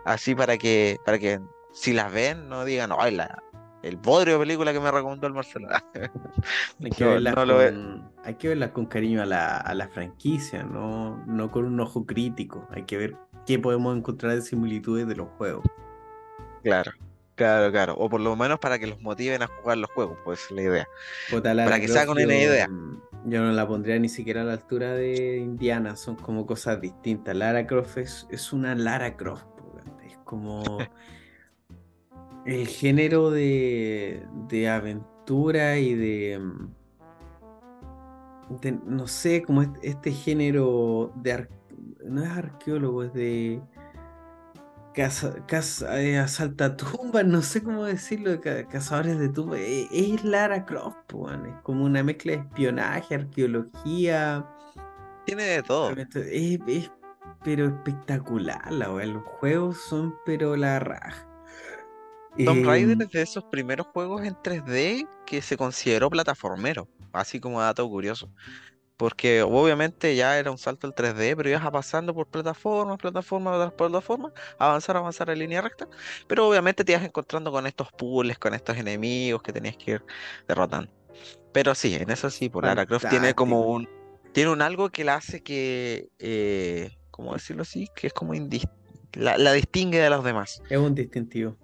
Así para que, para que si las ven no digan, ay, la, el bodrio de película que me recomendó el Marcelo. hay, que verlas con, hay que verlas con cariño a la, a la franquicia, no, no con un ojo crítico. Hay que ver qué podemos encontrar de similitudes de los juegos. Claro, claro, claro. O por lo menos para que los motiven a jugar los juegos, pues es la idea. para que se hagan una idea. Yo no la pondría ni siquiera a la altura de Indiana, son como cosas distintas. Lara Croft es, una Lara Croft, es como el género de, de aventura y de, no sé, como este, este género de... no es arqueólogo, es de casa, casa, eh, tumbas, no sé cómo decirlo, cazadores de tumbas, e, es, Lara Croft, es como una mezcla de espionaje, arqueología. Tiene de todo. Es, pero espectacular, la los juegos son pero la raja. Tomb Raider em, es de esos primeros juegos en 3D que se consideró plataformero, así como dato curioso. Porque obviamente ya era un salto al 3D, pero ibas pasando por plataformas, plataformas, plataformas, avanzar, avanzar en línea recta. Pero obviamente te ibas encontrando con estos puzzles, con estos enemigos que tenías que ir derrotando. Pero sí, en eso sí, por Lara Croft tiene como un. Tiene un algo que la hace que. Eh, ¿Cómo decirlo así? Que es como la, la distingue de los demás. Es un distintivo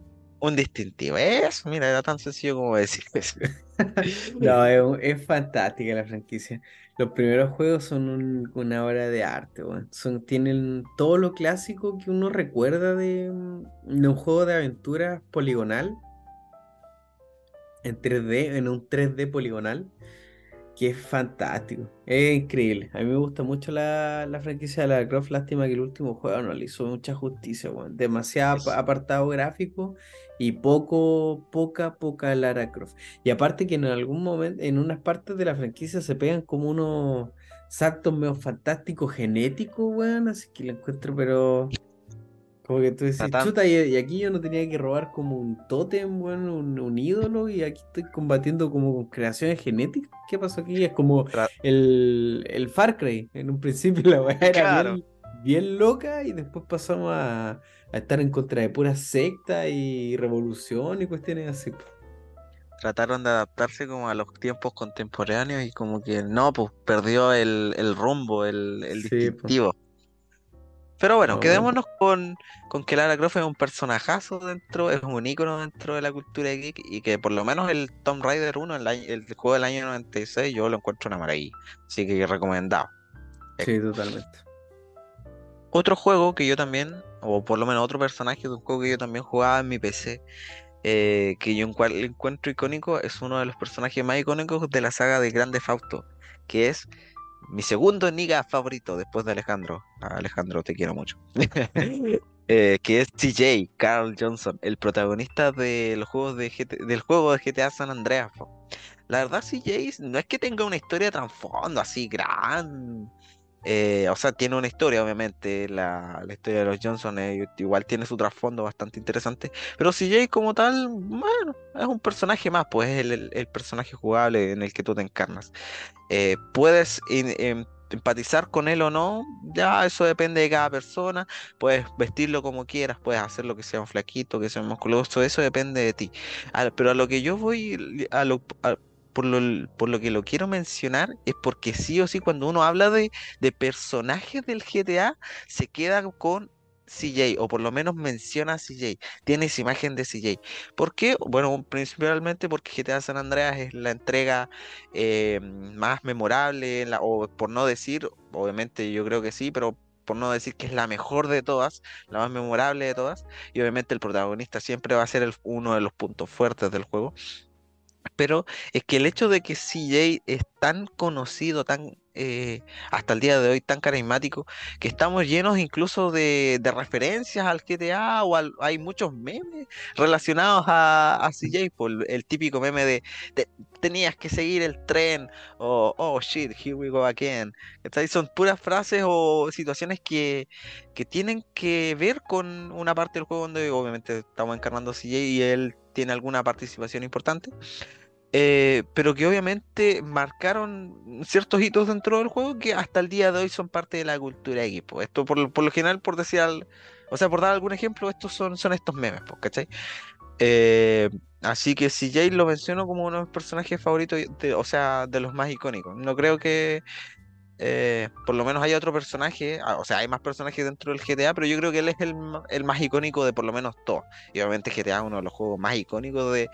un distintivo. Eso, mira, era tan sencillo como decir eso. No, es, fantástica la franquicia. Los primeros juegos son un- una obra de arte. Son, tienen todo lo clásico que uno recuerda de, mm, de un juego de aventura poligonal en 3D, en un 3D poligonal, que es fantástico. Es increíble. A mí me gusta mucho la, la franquicia de Lara Croft. Lástima que el último juego no le hizo mucha justicia, weón. Demasiado apartado gráfico y poco, poca, poca Lara Croft. Y aparte que en algún momento, en unas partes de la franquicia se pegan como unos saltos medio fantásticos genéticos, weón. Así que lo encuentro, pero como que tú decís, chuta, y, y aquí yo no tenía que robar como un tótem, weón, un, un ídolo, y aquí estoy combatiendo como con creaciones genéticas. ¿Qué pasó aquí? Es como el, el Far Cry. En un principio la weá era Claro. bien, bien loca y después pasamos a, a estar en contra de pura secta y revolución y cuestiones así. trataron de adaptarse como a los tiempos contemporáneos y como que no, pues perdió el, el rumbo, el, el Sí, po. Pero bueno, No, quedémonos con, con que Lara Croft es un personajazo dentro, es un ícono dentro de la cultura geek y que por lo menos el Tomb Raider 1, el, el juego del año 96, yo lo encuentro una maravilla. Así que recomendado. Sí, totalmente. Otro juego que yo también, o por lo menos otro personaje de un juego que yo también jugaba en mi PC, eh, que yo encuentro icónico, es uno de los personajes más icónicos de la saga de Grande Fausto, que es mi segundo niga favorito después de Alejandro. Ah, Alejandro, te quiero mucho. Eh, que es CJ, Carl Johnson, el protagonista de los juegos de GT del juego de GTA San Andreas. po. La verdad, CJ no es que tenga una historia de trasfondo así gran. Eh, o sea, tiene una historia, obviamente. La, historia de los Johnson eh, igual tiene su trasfondo bastante interesante. Pero CJ como tal, bueno, es un personaje más, pues es el, personaje jugable en el que tú te encarnas. Eh, puedes em- empatizar con él o no, ya eso depende de cada persona. Puedes vestirlo como quieras, puedes hacerlo que sea un flaquito, que sea un musculoso, eso depende de ti. Pero a lo que yo voy, a lo, por lo, que lo quiero mencionar, es porque sí o sí, cuando uno habla de, personajes del GTA, se queda con CJ, o por lo menos menciona a CJ, tiene esa imagen de CJ. ¿Por qué? Bueno, principalmente porque GTA San Andreas es la entrega eh, más memorable, o por no decir, obviamente yo creo que sí, pero por no decir que es la mejor de todas, la más memorable de todas, y obviamente el protagonista siempre va a ser uno de los puntos fuertes del juego. Pero es que el hecho de que CJ es tan conocido, tan eh, hasta el día de hoy tan carismático, que estamos llenos incluso de, de referencias al GTA o al- hay muchos memes relacionados a, a CJ, por el, el típico meme de, "Te- tenías que seguir el tren o oh shit, here we go again. ¿cachai? Son puras frases o situaciones que, que tienen que ver con una parte del juego donde obviamente estamos encarnando a CJ y él tiene alguna participación importante eh, pero que obviamente marcaron ciertos hitos dentro del juego que hasta el día de hoy son parte de la cultura de equipo. Esto por, por lo general, por decir, al- o sea, por dar algún ejemplo, estos son, son estos memes, pues, ¿cachai? Eh, así que si Jay lo menciono como uno de mis personajes favoritos, o sea, de los más icónicos. No creo que eh, por lo menos haya otro personaje, ah, o sea, hay más personajes dentro del GTA, pero yo creo que él es el, el más icónico de por lo menos todos. Y obviamente GTA es uno de los juegos más icónicos de,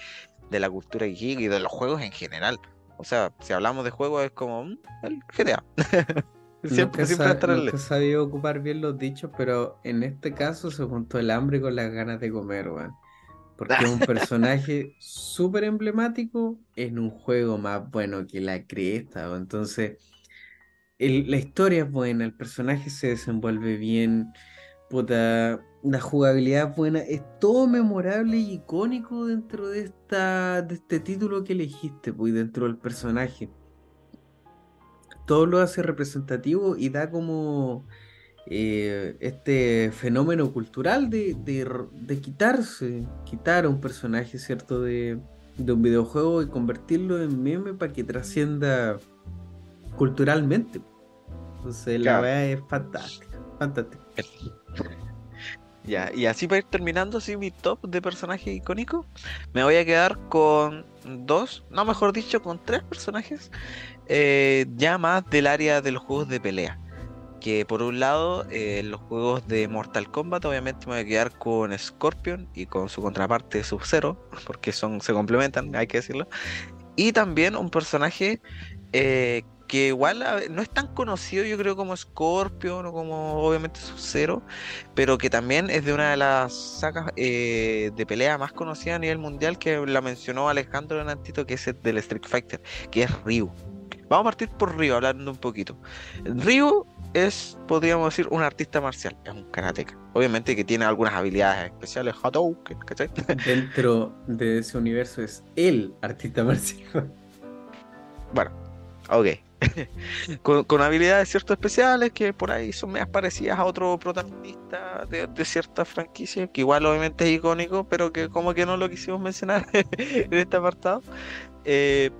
de la cultura geek y de los juegos en general. O sea, si hablamos de juegos es como mm, el GTA. Siempre, siempre estar nunca sabido ocupar bien los dichos, pero en este caso se juntó el hambre con las ganas de comer, weón. Porque es un personaje súper emblemático en un juego más bueno que la cresta. Entonces, la historia es buena, el personaje se desenvuelve bien, puta, la jugabilidad es buena, es todo memorable y icónico dentro de esta, de este título que elegiste, pues, dentro del personaje todo lo hace representativo y da como eh, este fenómeno cultural de, de de quitarse, quitar a un personaje, ¿cierto? De, de un videojuego y convertirlo en meme para que trascienda culturalmente. Entonces la Claro. weá es fantástica, fantástica. Ya, y así para ir terminando así mi top de personajes icónicos, me voy a quedar con dos, no mejor dicho, con tres personajes eh, ya más del área de los juegos de pelea. que por un lado, eh, los juegos de Mortal Kombat, obviamente me voy a quedar con Scorpion y con su contraparte Sub-Zero, porque son, se complementan, hay que decirlo. Y también un personaje eh, que igual no es tan conocido, yo creo, como Scorpion o como obviamente Sub-Zero, pero que también es de una de las sagas eh, de pelea más conocidas a nivel mundial, que la mencionó Alejandro Nantito, que es el del Street Fighter, que es Ryu. Vamos a partir por Ryu, hablando un poquito. Ryu es, podríamos decir, un artista marcial, es un karateca. Obviamente que tiene algunas habilidades especiales, Hadouken, ¿cachai? Dentro de ese universo es el artista marcial. Bueno, ok. con, habilidades cierto especiales que por ahí son más parecidas a otro protagonista de, cierta franquicia, que igual obviamente es icónico, pero que como que no lo quisimos mencionar en este apartado. Eh,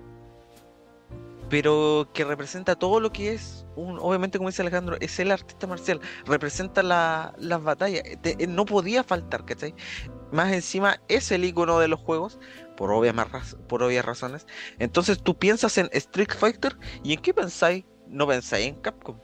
pero que representa todo lo que es, un, obviamente como dice Alejandro, es el artista marcial, representa las batallas, no podía faltar, ¿cachai? Más encima es el icono de los juegos, por obvias, por obvias razones. Entonces tú piensas en Street Fighter y en qué pensáis, no pensáis en Capcom,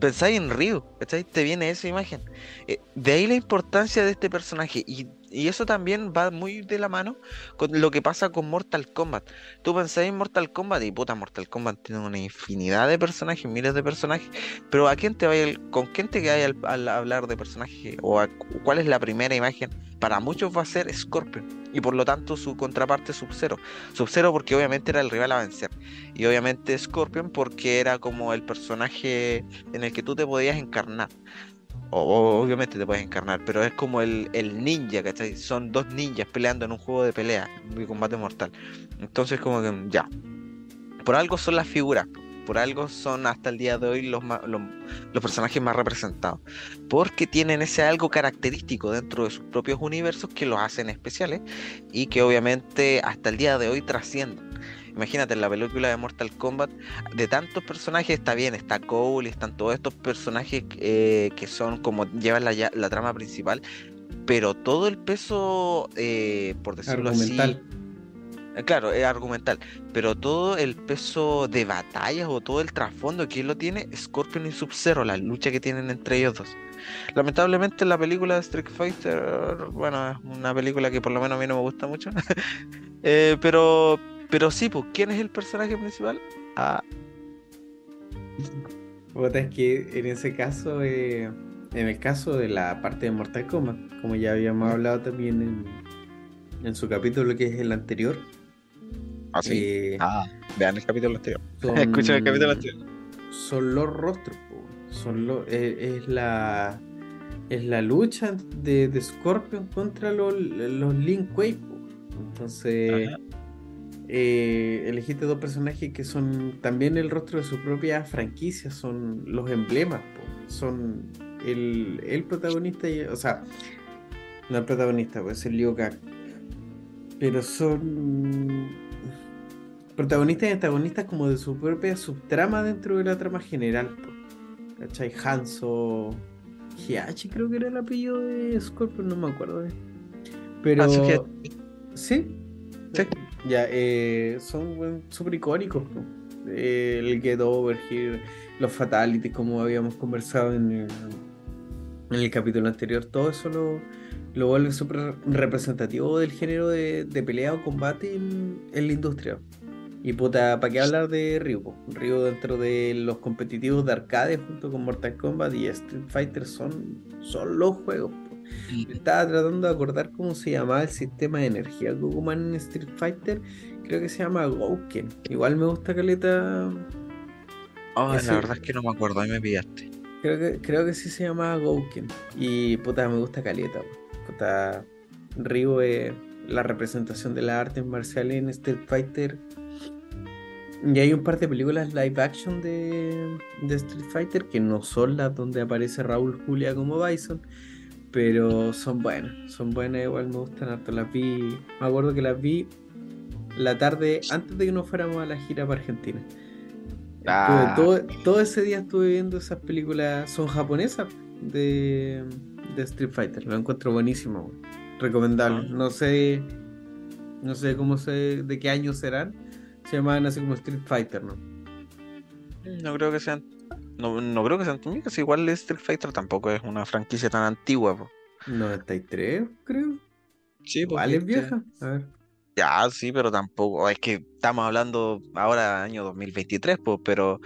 pensáis en Ryu, ¿cachai? Te viene esa imagen. Eh, de ahí la importancia de este personaje y y eso también va muy de la mano con lo que pasa con Mortal Kombat. Tú pensás en Mortal Kombat y puta, Mortal Kombat tiene una infinidad de personajes, miles de personajes, pero ¿a quién te vaya, con quién te quedas al, hablar de personajes? ¿O cuál es la primera imagen? Para muchos va a ser Scorpion y por lo tanto su contraparte Sub-Zero. Sub-Zero porque obviamente era el rival a vencer y obviamente Scorpion porque era como el personaje en el que tú te podías encarnar obviamente te puedes encarnar, pero es como el, ninja, ¿cachai? Son dos ninjas peleando en un juego de pelea, de combate mortal. Entonces, como que ya. Por algo son las figuras, por algo son hasta el día de hoy los, los, los, personajes más representados. Porque tienen ese algo característico dentro de sus propios universos que los hacen especiales y que obviamente hasta el día de hoy trascienden. Imagínate, en la película de Mortal Kombat, de tantos personajes, está bien, está Cole, están todos estos personajes eh, que son como llevan la, la, trama principal, pero todo el peso, eh, por decirlo argumental. así. Eh, claro, es argumental, pero todo el peso de batallas o todo el trasfondo que él lo tiene, Scorpion y Sub-Zero, la lucha que tienen entre ellos dos. Lamentablemente la película de Street Fighter, bueno, es una película que por lo menos a mí no me gusta mucho, pero pero sí, pues, ¿quién es el personaje principal? Ah. es que en ese caso, eh, en el caso de la parte de Mortal Kombat, como ya habíamos hablado también en, su capítulo que es el anterior. Ah, sí. Eh, ah, vean el capítulo anterior. Escuchen el capítulo anterior. Son los rostros, son lo, eh, es la es la lucha de, de Scorpion contra los, los Link Wave. Entonces, eh, elegiste dos personajes que son también el rostro de su propia franquicia, son los emblemas, son el, protagonista, o sea, no el protagonista, pues el Liu Kang, pero son protagonistas y antagonistas como de su propia subtrama dentro de la trama general. ¿Cachai? Hanzo, Hiachi creo que era el apellido de Scorpion, no me acuerdo. Pero... ¿Sí? Sí. Ya, eh, son súper icónicos. el Get Over Here, los Fatalities, como habíamos conversado en el, capítulo anterior, todo eso lo, lo vuelve súper representativo del género de, pelea o combate en, la industria. Y puta, ¿para qué hablar de Ryu? Ryu dentro de los competitivos de arcade junto con Mortal Kombat y Street Fighter son, son los juegos. Estaba tratando de acordar cómo se llamaba el sistema de energía ocupan en Street Fighter. Creo que se llama Gouken. Igual me gusta Caleta. Oh, la verdad es que no me acuerdo, ahí me pillaste. Creo que, creo que sí se llamaba Gouken. Y puta, me gusta Caleta. Puta, Ryu es la representación de las artes marciales en Street Fighter. Y hay un par de películas live action de, de Street Fighter que no son las donde aparece Raúl Julia como Bison, pero son buenas, son buenas, igual me gustan harto. Las vi, me acuerdo que las vi la tarde antes de que nos fuéramos a la gira para Argentina. Ah. Todo, ese día estuve viendo esas películas, son japonesas de, de Street Fighter. Lo encuentro buenísimo, recomendable. Ah. No sé, no sé cómo sé, de qué año serán. Se llaman así como Street Fighter, ¿no? No creo que sean No, no creo que sean muñecas, igual Street Fighter tampoco es una franquicia tan antigua. Po. 93, creo. Sí, Igual es vieja. A ver. Ya, sí, pero tampoco. Es que estamos hablando ahora año 2023, pues, pero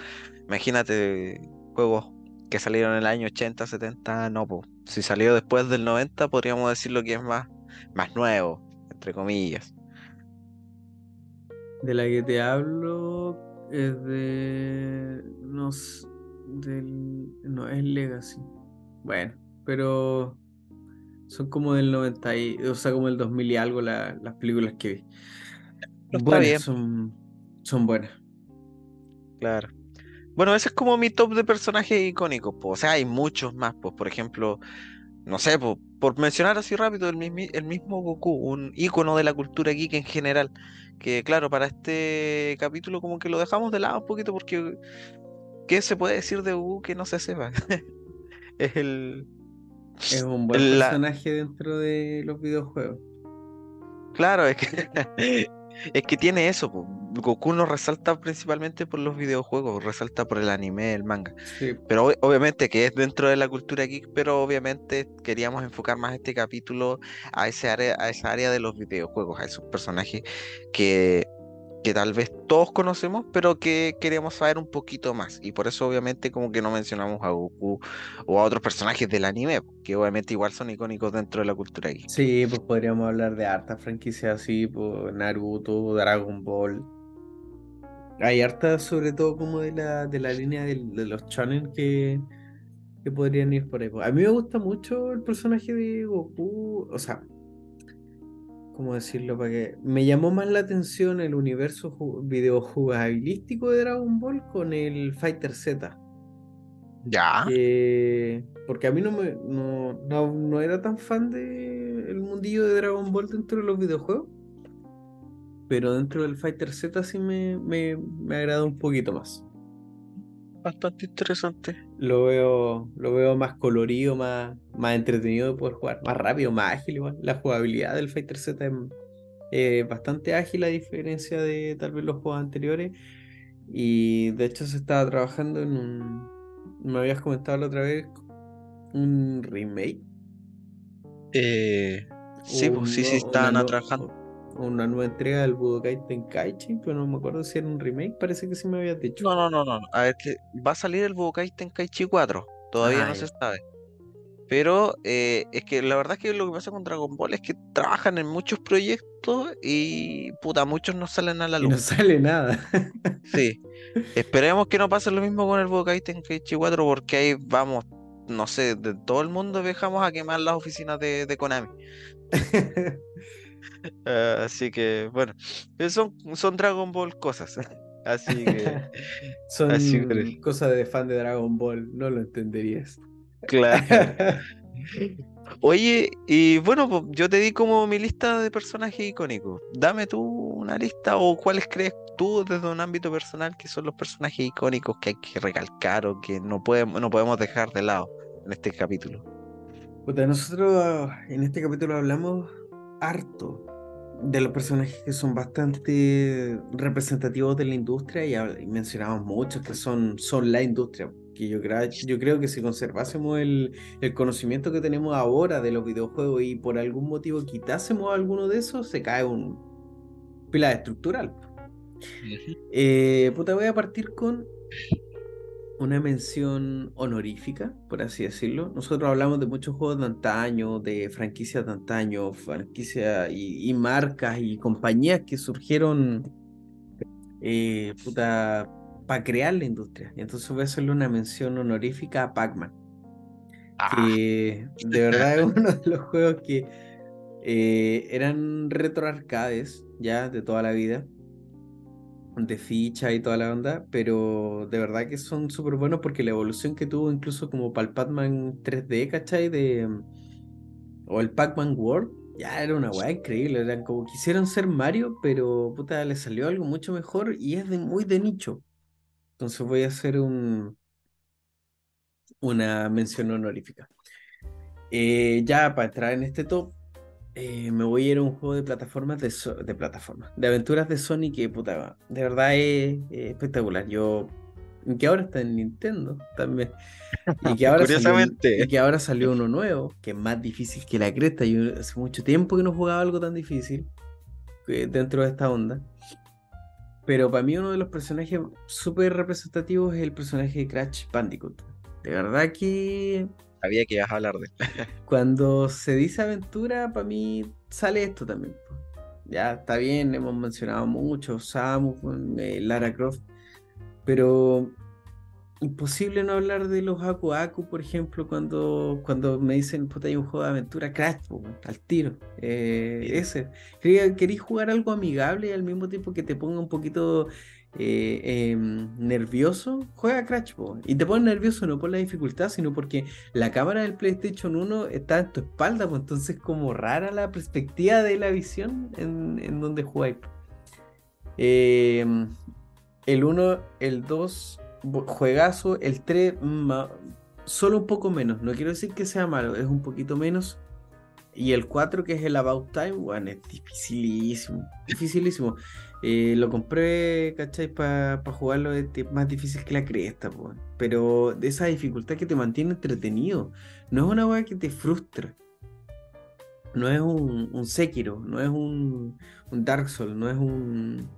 imagínate juegos que salieron en el año 80, 70, no, pues. Si salió después del 90, podríamos decirlo que es más, más nuevo, entre comillas. De la que te hablo es de. No, del, no es Legacy. Bueno, pero son como del 90 y, o sea, como el 2000 y algo la- las películas que vi. Está Buenas, son, son buenas. Claro. Bueno, ese es como mi top de personajes icónicos, pues. O sea, hay muchos más, pues. Por ejemplo, no sé, por mencionar así rápido, el mismi- el mismo Goku, un ícono de la cultura geek en general. Que claro, para este capítulo como que lo dejamos de lado un poquito porque ¿qué se puede decir de Goku que no se sepa? Es el... Es un buen la- personaje dentro de los videojuegos. Claro, es que, es que tiene eso, po. Goku no resalta principalmente por los videojuegos, resalta por el anime, el manga. Sí, Pero ob- obviamente que es dentro de la cultura geek, pero obviamente queríamos enfocar más este capítulo a ese área, a esa área de los videojuegos, a esos personajes que, que tal vez todos conocemos, pero que queremos saber un poquito más. Y por eso obviamente como que no mencionamos a Goku o a otros personajes del anime, que obviamente igual son icónicos dentro de la cultura geek. Sí, pues podríamos hablar de hartas franquicias así, pues Naruto, Dragon Ball. Hay hartas, sobre todo como de la, de la línea de, los shonen que, que podrían ir por ahí. pues. A mí me gusta mucho el personaje de Goku, o sea, ¿cómo decirlo? Para que me llamó más la atención el universo ju- videojugabilístico de Dragon Ball con el Fighter Z. Ya. que- porque a mí no, me, no, no, no era tan fan de el mundillo de Dragon Ball dentro de los videojuegos, pero dentro del Fighter Z sí me, me, me agrada un poquito más. Bastante interesante. Lo veo, lo veo más colorido, más, más entretenido de poder jugar, más rápido, más ágil igual. La jugabilidad del Fighter Z es eh, bastante ágil a diferencia de tal vez los juegos anteriores. Y de hecho se estaba trabajando en un, me habías comentado la otra vez, un remake. Eh, sí, pues sí, sí, estaban trabajando. Una nueva entrega del Budokai Tenkaichi, pero no me acuerdo si era un remake, parece que sí me habías dicho. No, no, no, no. A ver, que va a salir el Budokai Tenkaichi 4. Todavía Ah, no se sabe. Pero eh, es que la verdad es que lo que pasa con Dragon Ball es que trabajan en muchos proyectos y puta, muchos no salen a la Y no luz. sale nada. Sí. Esperemos que no pase lo mismo con el Budokai Tenkaichi 4 porque ahí vamos, no sé, de todo el mundo viajamos a quemar las oficinas de, de Konami. Eh, así que, bueno, eh, son, son Dragon Ball cosas. Así que, Son Así que- cosas de fan de Dragon Ball, no lo entenderías. claro. Oye, y bueno, yo te di como mi lista de personajes icónicos. Dame tú una lista o cuáles crees tú desde un ámbito personal que son los personajes icónicos que hay que recalcar o que no podemos, no podemos dejar de lado en este capítulo. Puta, nosotros ah, en este capítulo hablamos harto de los personajes que son bastante representativos de la industria y, y mencionamos muchos que son, son la industria. Que yo, creo yo creo que si conservásemos el, el conocimiento que tenemos ahora de los videojuegos y por algún motivo quitásemos alguno de esos, se cae un pilar estructural. Eh, puta, voy a partir con una mención honorífica, por así decirlo. Nosotros hablamos de muchos juegos de antaño, de franquicias de antaño, franquicias y, y marcas y compañías que surgieron eh, para crear la industria. Y entonces voy a hacerle una mención honorífica a Pac-Man, Ah, que de verdad es uno de los juegos que eh, eran retro arcades ya de toda la vida de ficha y toda la onda, pero de verdad que son súper buenos porque la evolución que tuvo incluso como para el Pac-Man 3D, ¿cachai? De, o el Pac-Man World, ya era una weá increíble, eran como quisieron ser Mario, pero puta, le salió algo mucho mejor y es de muy de nicho. Entonces voy a hacer un, una mención honorífica. Eh, ya para entrar en este top, eh, me voy a ir a un juego de plataformas de, so- de plataformas, de aventuras de Sonic que puta, de verdad es, es espectacular. Yo que ahora está en Nintendo también. Y que ahora, Curiosamente. Salió, y que ahora salió uno nuevo, que es más difícil que la cresta. Yo hace mucho tiempo que no jugaba algo tan difícil eh, dentro de esta onda. Pero para mí uno de los personajes súper representativos es el personaje de Crash Bandicoot. De verdad que... Sabía que ibas a hablar de Cuando se dice aventura, para mí sale esto también. Ya está bien, hemos mencionado mucho, Samus, eh, Lara Croft, pero imposible no hablar de los Aku Aku, por ejemplo, cuando, cuando me dicen, puta, hay un juego de aventura, Crash, al tiro. Eh, ese. ¿Queréis jugar algo amigable y al mismo tiempo que te ponga un poquito eh, em, nervioso? Juega Crash, y te pone nervioso no por la dificultad, sino porque la cámara del PlayStation 1 está en tu espalda, pues entonces como rara la perspectiva de la visión en, donde jugáis. Em, el 1, el 2 juegazo, el 3 solo un poco menos, no quiero decir que sea malo, es un poquito menos. Y el 4 que es el About Time, bueno, es dificilísimo, dificilísimo. Eh, lo compré, ¿cachai? Para jugarlo es más difícil que la cresta, pues. pero de esa dificultad que te mantiene entretenido, no es una weá que te frustra. No es un, un Sekiro, no es un, un Dark Souls, no es un.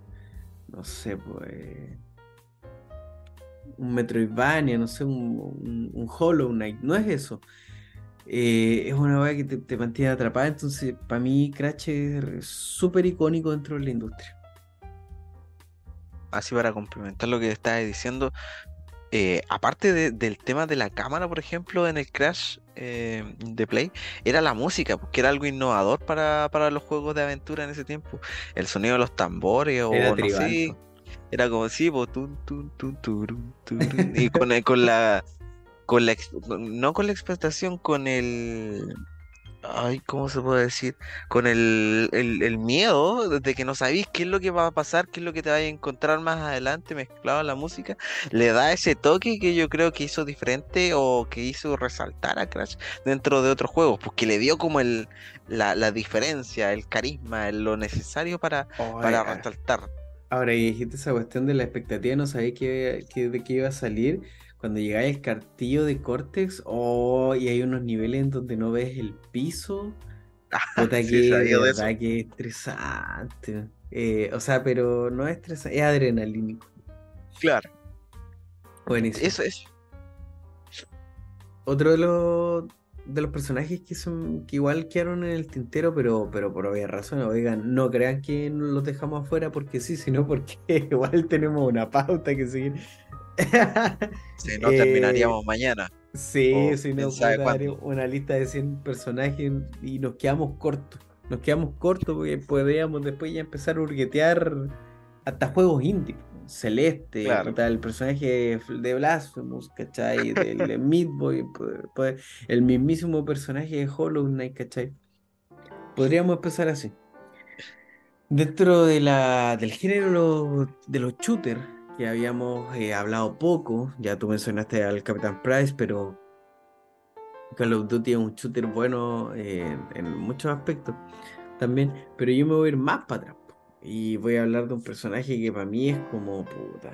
No sé, pues un Metroidvania, no sé, un, un, Hollow Knight, no es eso. Eh, es una weá que te, mantiene atrapada, entonces para mí Crash es súper icónico dentro de la industria. Así para complementar lo que estabas diciendo, eh, aparte del tema de la cámara, por ejemplo, en el Crash eh, de Play, era la música, porque era algo innovador para, los juegos de aventura en ese tiempo. El sonido de los tambores o no sé. Era como, sí, pues, y con, con la, con la, no con la expectación, con el, ay, ¿cómo se puede decir? Con el, el, miedo de que no sabéis qué es lo que va a pasar, qué es lo que te va a encontrar más adelante mezclado a la música, le da ese toque que yo creo que hizo diferente o que hizo resaltar a Crash dentro de otros juegos, porque le dio como el, la, la diferencia, el carisma, lo necesario para, para resaltar. Ahora, y dijiste esa cuestión de la expectativa, no sabía qué, de qué iba a salir. Cuando llegáis al cartillo de Cortex, oh, y hay unos niveles en donde no ves el piso. Puta que, verdad que estresante. Eh, o sea, pero no es estresante, es adrenalínico. Claro. Buenísimo. Eso es. Otro de los de los personajes que son que igual quedaron en el tintero, pero, pero por obvias razones. Oigan, no crean que los dejamos afuera porque sí, sino porque igual tenemos una pauta que seguir. Si no, terminaríamos eh, mañana. Sí, si no, una lista de 100 personajes y nos quedamos cortos. Nos quedamos cortos porque podríamos después ya empezar a hurguetear hasta juegos íntimos. Celeste, el personaje de Blasphemous, ¿cachai? Del Midboy, el mismísimo personaje de Hollow Knight, ¿cachai? Podríamos empezar así. Dentro de la, del género de los shooters, que habíamos eh, hablado poco, ya tú mencionaste al Capitán Price, pero Call of Duty es un shooter bueno eh, en muchos aspectos también, pero yo me voy a ir más para atrás. Y voy a hablar de un personaje que para mí es como puta.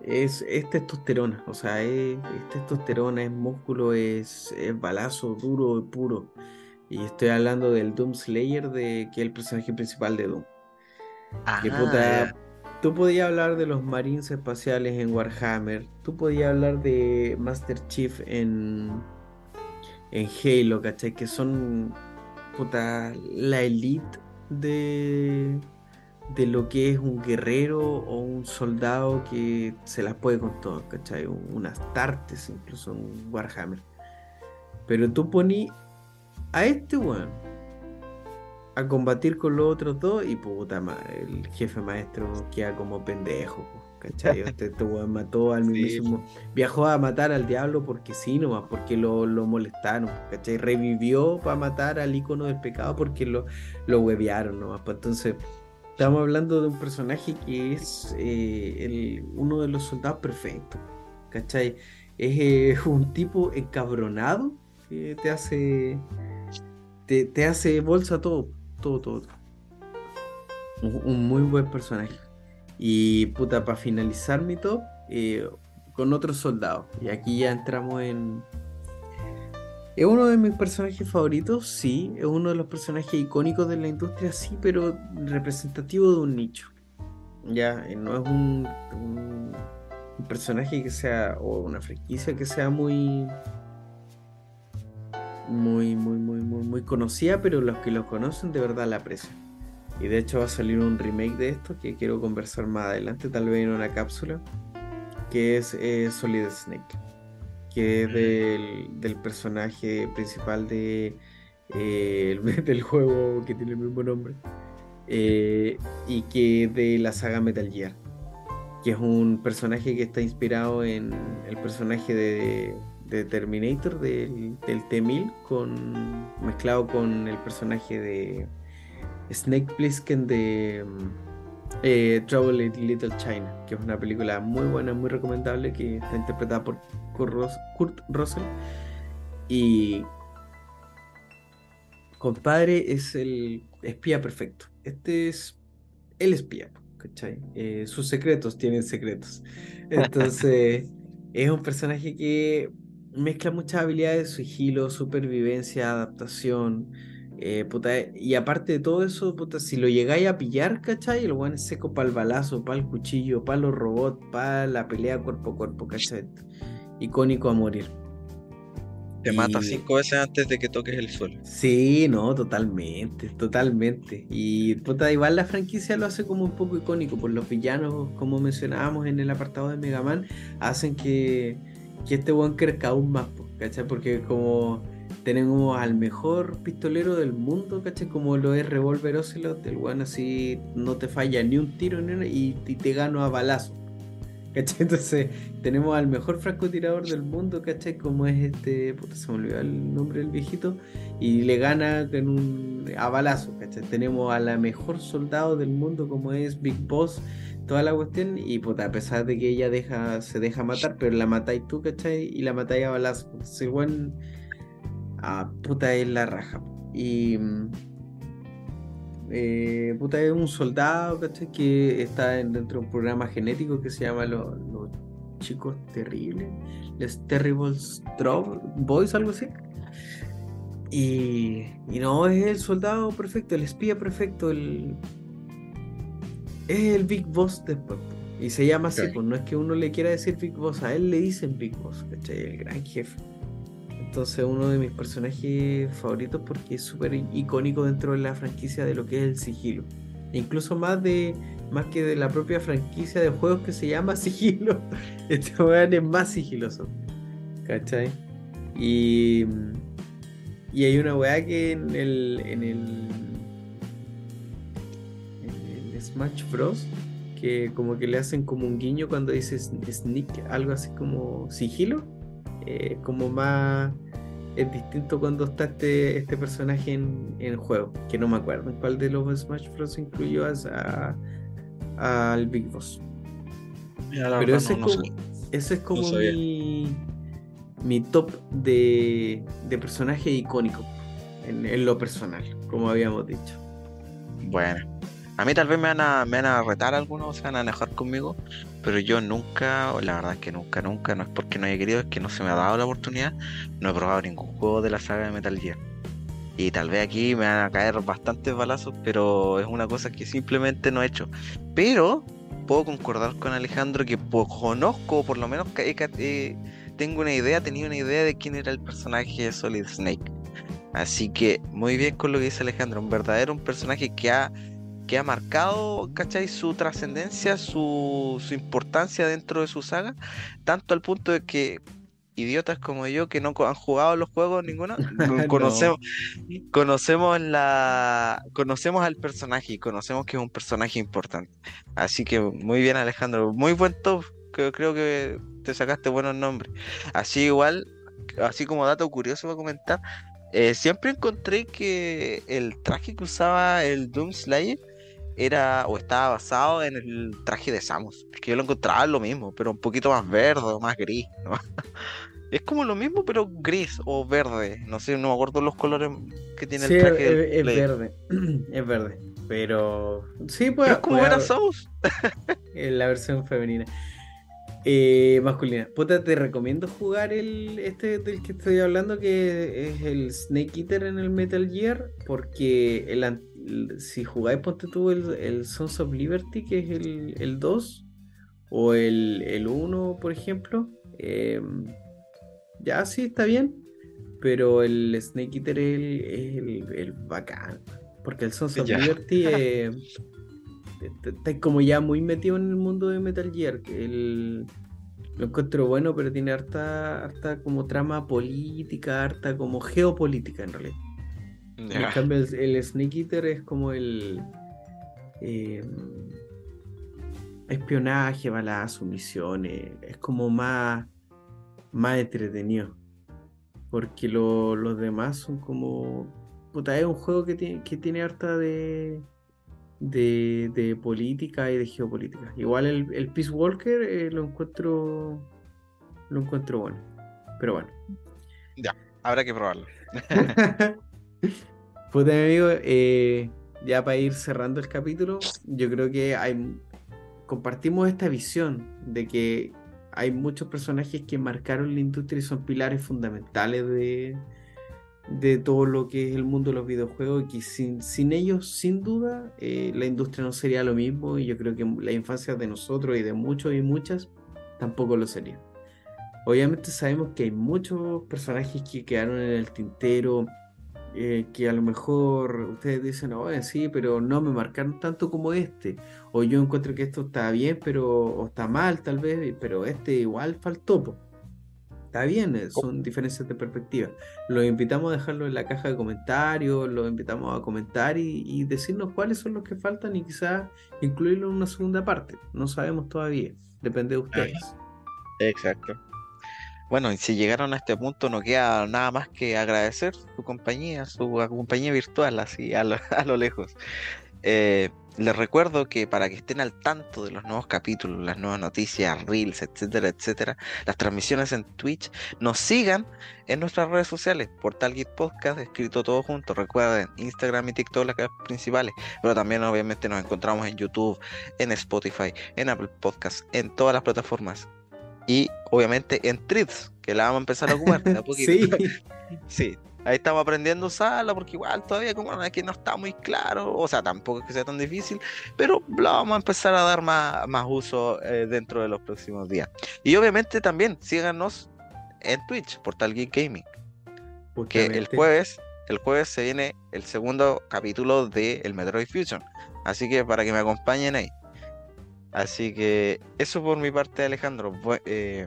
Es, testosterona, o sea, es, testosterona, es músculo, es, balazo duro y puro. Y estoy hablando del Doom Slayer, de, que es el personaje principal de Doom. que ah, puta, tú podías hablar de los Marines espaciales en Warhammer, tú podías hablar de Master Chief en, en Halo, ¿cachai? Que son puta, la elite de, de lo que es un guerrero o un soldado que se las puede con todo, ¿cachai? Unas tartes, incluso un Warhammer. Pero tú poní a este weón a combatir con los otros dos y puta madre, el jefe maestro queda como pendejo, ¿cachai? Este, este, weón mató al mismo. Viajó a matar al diablo porque sí nomás, porque lo, lo molestaron, ¿cachai? Revivió para matar al icono del pecado porque lo, lo huevearon nomás. Pues entonces, estamos hablando de un personaje que es eh, el, uno de los soldados perfectos, ¿cachai? Es eh, un tipo encabronado que te hace. Te, te hace bolsa todo, todo, todo. un muy buen personaje. Y puta, para finalizar mi top, eh, con otros soldados. Y aquí ya entramos en... ¿Es uno de mis personajes favoritos? Sí. ¿Es uno de los personajes icónicos de la industria? Sí, pero representativo de un nicho. Ya, no es un, personaje que sea, o una franquicia que sea muy, muy, muy, muy, muy, muy conocida, pero los que lo conocen de verdad la aprecian. Y de hecho va a salir un remake de esto que quiero conversar más adelante, tal vez en una cápsula, que es eh, Solid Snake, que es del, personaje principal de, eh, del juego que tiene el mismo nombre. Eh, y que de la saga Metal Gear, que es un personaje que está inspirado en el personaje de, Terminator del, T-1000 con, mezclado con el personaje de Snake Plissken de eh, Trouble in Little China, que es una película muy buena, muy recomendable, que está interpretada por Kurt Russell. Y compadre es el espía perfecto este es el espía, ¿cachai? Eh, sus secretos tienen secretos. Entonces, es un personaje que mezcla muchas habilidades, sigilo, supervivencia, adaptación. Eh, y aparte de todo eso, puta, si lo llegáis a pillar, ¿cachai? El weón es seco para el balazo, para el cuchillo, para los robots, para la pelea cuerpo a cuerpo, ¿cachai? Icónico a morir. Te mata cinco veces antes de que toques el suelo. Sí, no, totalmente, totalmente. Y puta, igual la franquicia lo hace como un poco icónico, por los villanos, como mencionábamos en el apartado de Mega Man, hacen que, que este buen crezca aún más, ¿cachai? Porque como tenemos al mejor pistolero del mundo, ¿cachai? Como lo es Revolver Ocelot, el buen así no te falla ni un tiro ni y, y te gano a balazo. ¿Cachai? Entonces tenemos al mejor francotirador del mundo, ¿cachai? Como es este, puta, se me olvidó el nombre del viejito, y le gana con un, a balazo, ¿cachai? Tenemos a la mejor soldado del mundo como es Big Boss, toda la cuestión, y puta, a pesar de que ella deja, se deja matar, pero la matáis tú, ¿cachai? Y la matáis a balazo. Entonces, igual, a puta es la raja. Y eh, puta, es un soldado, Que está dentro de un programa genético que se llama Los, Chicos Terribles, Les Terrible Boys, algo así. Y, y, no, es el soldado perfecto, el espía perfecto, el. Es el Big Boss después. Y se llama así, pues no es que uno le quiera decir Big Boss, a él le dicen Big Boss, ¿cachai? El gran jefe. Entonces uno de mis personajes favoritos porque es súper icónico dentro de la franquicia de lo que es el sigilo. incluso más de más que de la propia franquicia de juegos que se llama sigilo. Este weón es más sigiloso. ¿Cachai? Y, y hay una weá que el, en el Smash Bros. que como que le hacen como un guiño cuando dices sneak, algo así como sigilo eh, como más es distinto cuando está este, este personaje en, el juego, que no me acuerdo en cuál de los Smash Bros. incluyó al Big Boss. Pero ese, es como, ese, es como, mi, mi top de, de personaje icónico en, en, lo personal, como habíamos dicho. Bueno, a mí tal vez me van a, me van a retar algunos, se van a enojar conmigo, pero yo nunca, la verdad es que nunca, nunca, no es porque no haya querido, es que no se me ha dado la oportunidad, no he probado ningún juego de la saga de Metal Gear. Y tal vez aquí me van a caer bastantes balazos, pero es una cosa que simplemente no he hecho. Pero puedo concordar con Alejandro que conozco, por lo menos tengo una idea, tenía una idea de quién era el personaje de Solid Snake. Así que muy bien con lo que dice Alejandro, un verdadero un personaje que ha que ha marcado, ¿cachai? Su trascendencia, su, su, importancia dentro de su saga, tanto al punto de que idiotas como yo que no han jugado los juegos ninguno, conocemos, conocemos la conocemos al personaje y conocemos que es un personaje importante. Así que muy bien Alejandro, muy buen top, creo, creo que te sacaste buenos nombres. Así igual, así como dato curioso para comentar, eh, siempre encontré que el traje que usaba el Doom Slayer era o estaba basado en el traje de Samus. Es que yo lo encontraba lo mismo, pero un poquito más verde o más gris. es como lo mismo, pero gris o verde. No sé, no me acuerdo los colores que tiene el traje. Es, verde, es verde. Pero sí, pues. como era Samus. en la versión femenina. Eh, masculina. Puta, te recomiendo jugar el este del que estoy hablando, que es el Snake Eater en el Metal Gear, porque el, si jugáis, ponte tú el, Sons of Liberty, que es el, el 2, o el, el 1, por ejemplo, em, ya sí está bien, pero el Snake Eater es el, bacán, porque el Sons of Liberty eh, está como ya muy metido en el mundo de Metal Gear. El, lo encuentro bueno, pero tiene harta, harta como trama política, harta como geopolítica en realidad. En cambio, el, Snake Eater es como el em, espionaje, balazo, misiones. Es como más, más entretenido. Porque los demás son como. Puta, es un juego que tiene, que tiene harta de, de, política y de geopolítica. Igual el, el Peace Walker eh, lo encuentro lo encuentro bueno. Pero bueno. Ya, habrá que probarlo. pues amigo, eh, ya para ir cerrando el capítulo, yo creo que hay compartimos esta visión de que hay muchos personajes que marcaron la industria y son pilares fundamentales de, de todo lo que es el mundo de los videojuegos y que sin, sin ellos, sin duda, eh, la industria no sería lo mismo y yo creo que la infancia de nosotros y de muchos y muchas tampoco lo sería. Obviamente sabemos que hay muchos personajes que quedaron en el tintero, eh, que a lo mejor ustedes dicen, oye, sí, pero no me marcaron tanto como este. O yo encuentro que esto está bien, pero o está mal tal vez, pero este igual faltó. Está bien, eh, son diferencias de perspectiva. Los invitamos a dejarlo en la caja de comentarios, los invitamos a comentar y, decirnos cuáles son los que faltan y quizás incluirlo en una segunda parte. No sabemos todavía, depende de ustedes. Exacto. Bueno, y si llegaron a este punto, no queda nada más que agradecer su compañía, su compañía virtual, así a lo, a lo lejos. Eh, les recuerdo que para que estén al tanto de los nuevos capítulos, las nuevas noticias, reels, etcétera, etcétera, las transmisiones en Twitch, nos sigan en nuestras redes sociales, Portal Geek Podcast, escrito todo junto. Recuerden, Instagram y TikTok las principales, pero también obviamente nos encontramos en YouTube, en Spotify, en Apple Podcasts, en todas las plataformas. Y obviamente en Threads, que la vamos a empezar a ocupar. sí. sí, Ahí estamos aprendiendo a usarla porque igual todavía como que no está muy claro, o sea, tampoco es que sea tan difícil, pero la vamos a empezar a dar más, más uso eh, dentro de los próximos días. Y obviamente también síganos en Twitch, Portal Geek Gaming. Porque el jueves, el jueves se viene el segundo capítulo de el Metroid Fusion. Así que para que me acompañen ahí. Así que eso por mi parte, Alejandro. Eh,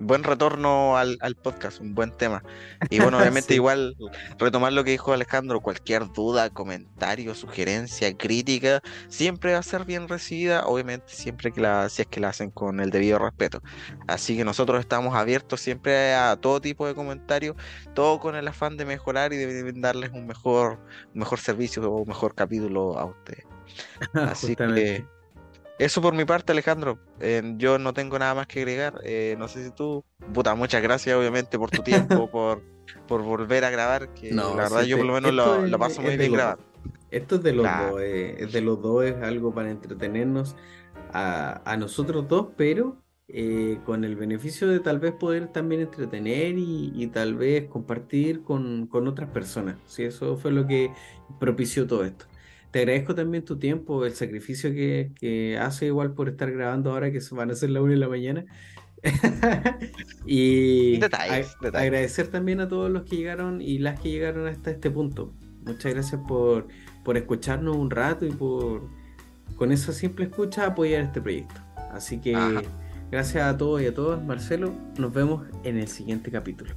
buen retorno al, podcast, un buen tema. Y bueno, obviamente igual retomar lo que dijo Alejandro, cualquier duda, comentario, sugerencia, crítica, siempre va a ser bien recibida, obviamente siempre que la, si es que la hacen con el debido respeto. Así que nosotros estamos abiertos siempre a todo tipo de comentarios, todo con el afán de mejorar y de darles un mejor, un mejor servicio o un mejor capítulo a ustedes. Así que eso por mi parte, Alejandro. Eh, yo no tengo nada más que agregar. Eh, no sé si tú. Puta, muchas gracias, obviamente, por tu tiempo, por, por volver a grabar. Que la verdad, yo por lo menos lo, paso muy bien grabar. Esto es de los dos. Eh, es de los dos, es algo para entretenernos a, nosotros dos, pero con el beneficio de tal vez poder también entretener y, tal vez compartir con, con otras personas. Sí, eso fue lo que propició todo esto. Te agradezco también tu tiempo, el sacrificio que, que hace igual por estar grabando ahora que se van a hacer la una de la mañana. y agradecer también a todos los que llegaron y las que llegaron hasta este punto. Muchas gracias por, por escucharnos un rato y por con esa simple escucha apoyar este proyecto. Así que gracias a todos y a todas, Marcelo. Nos vemos en el siguiente capítulo.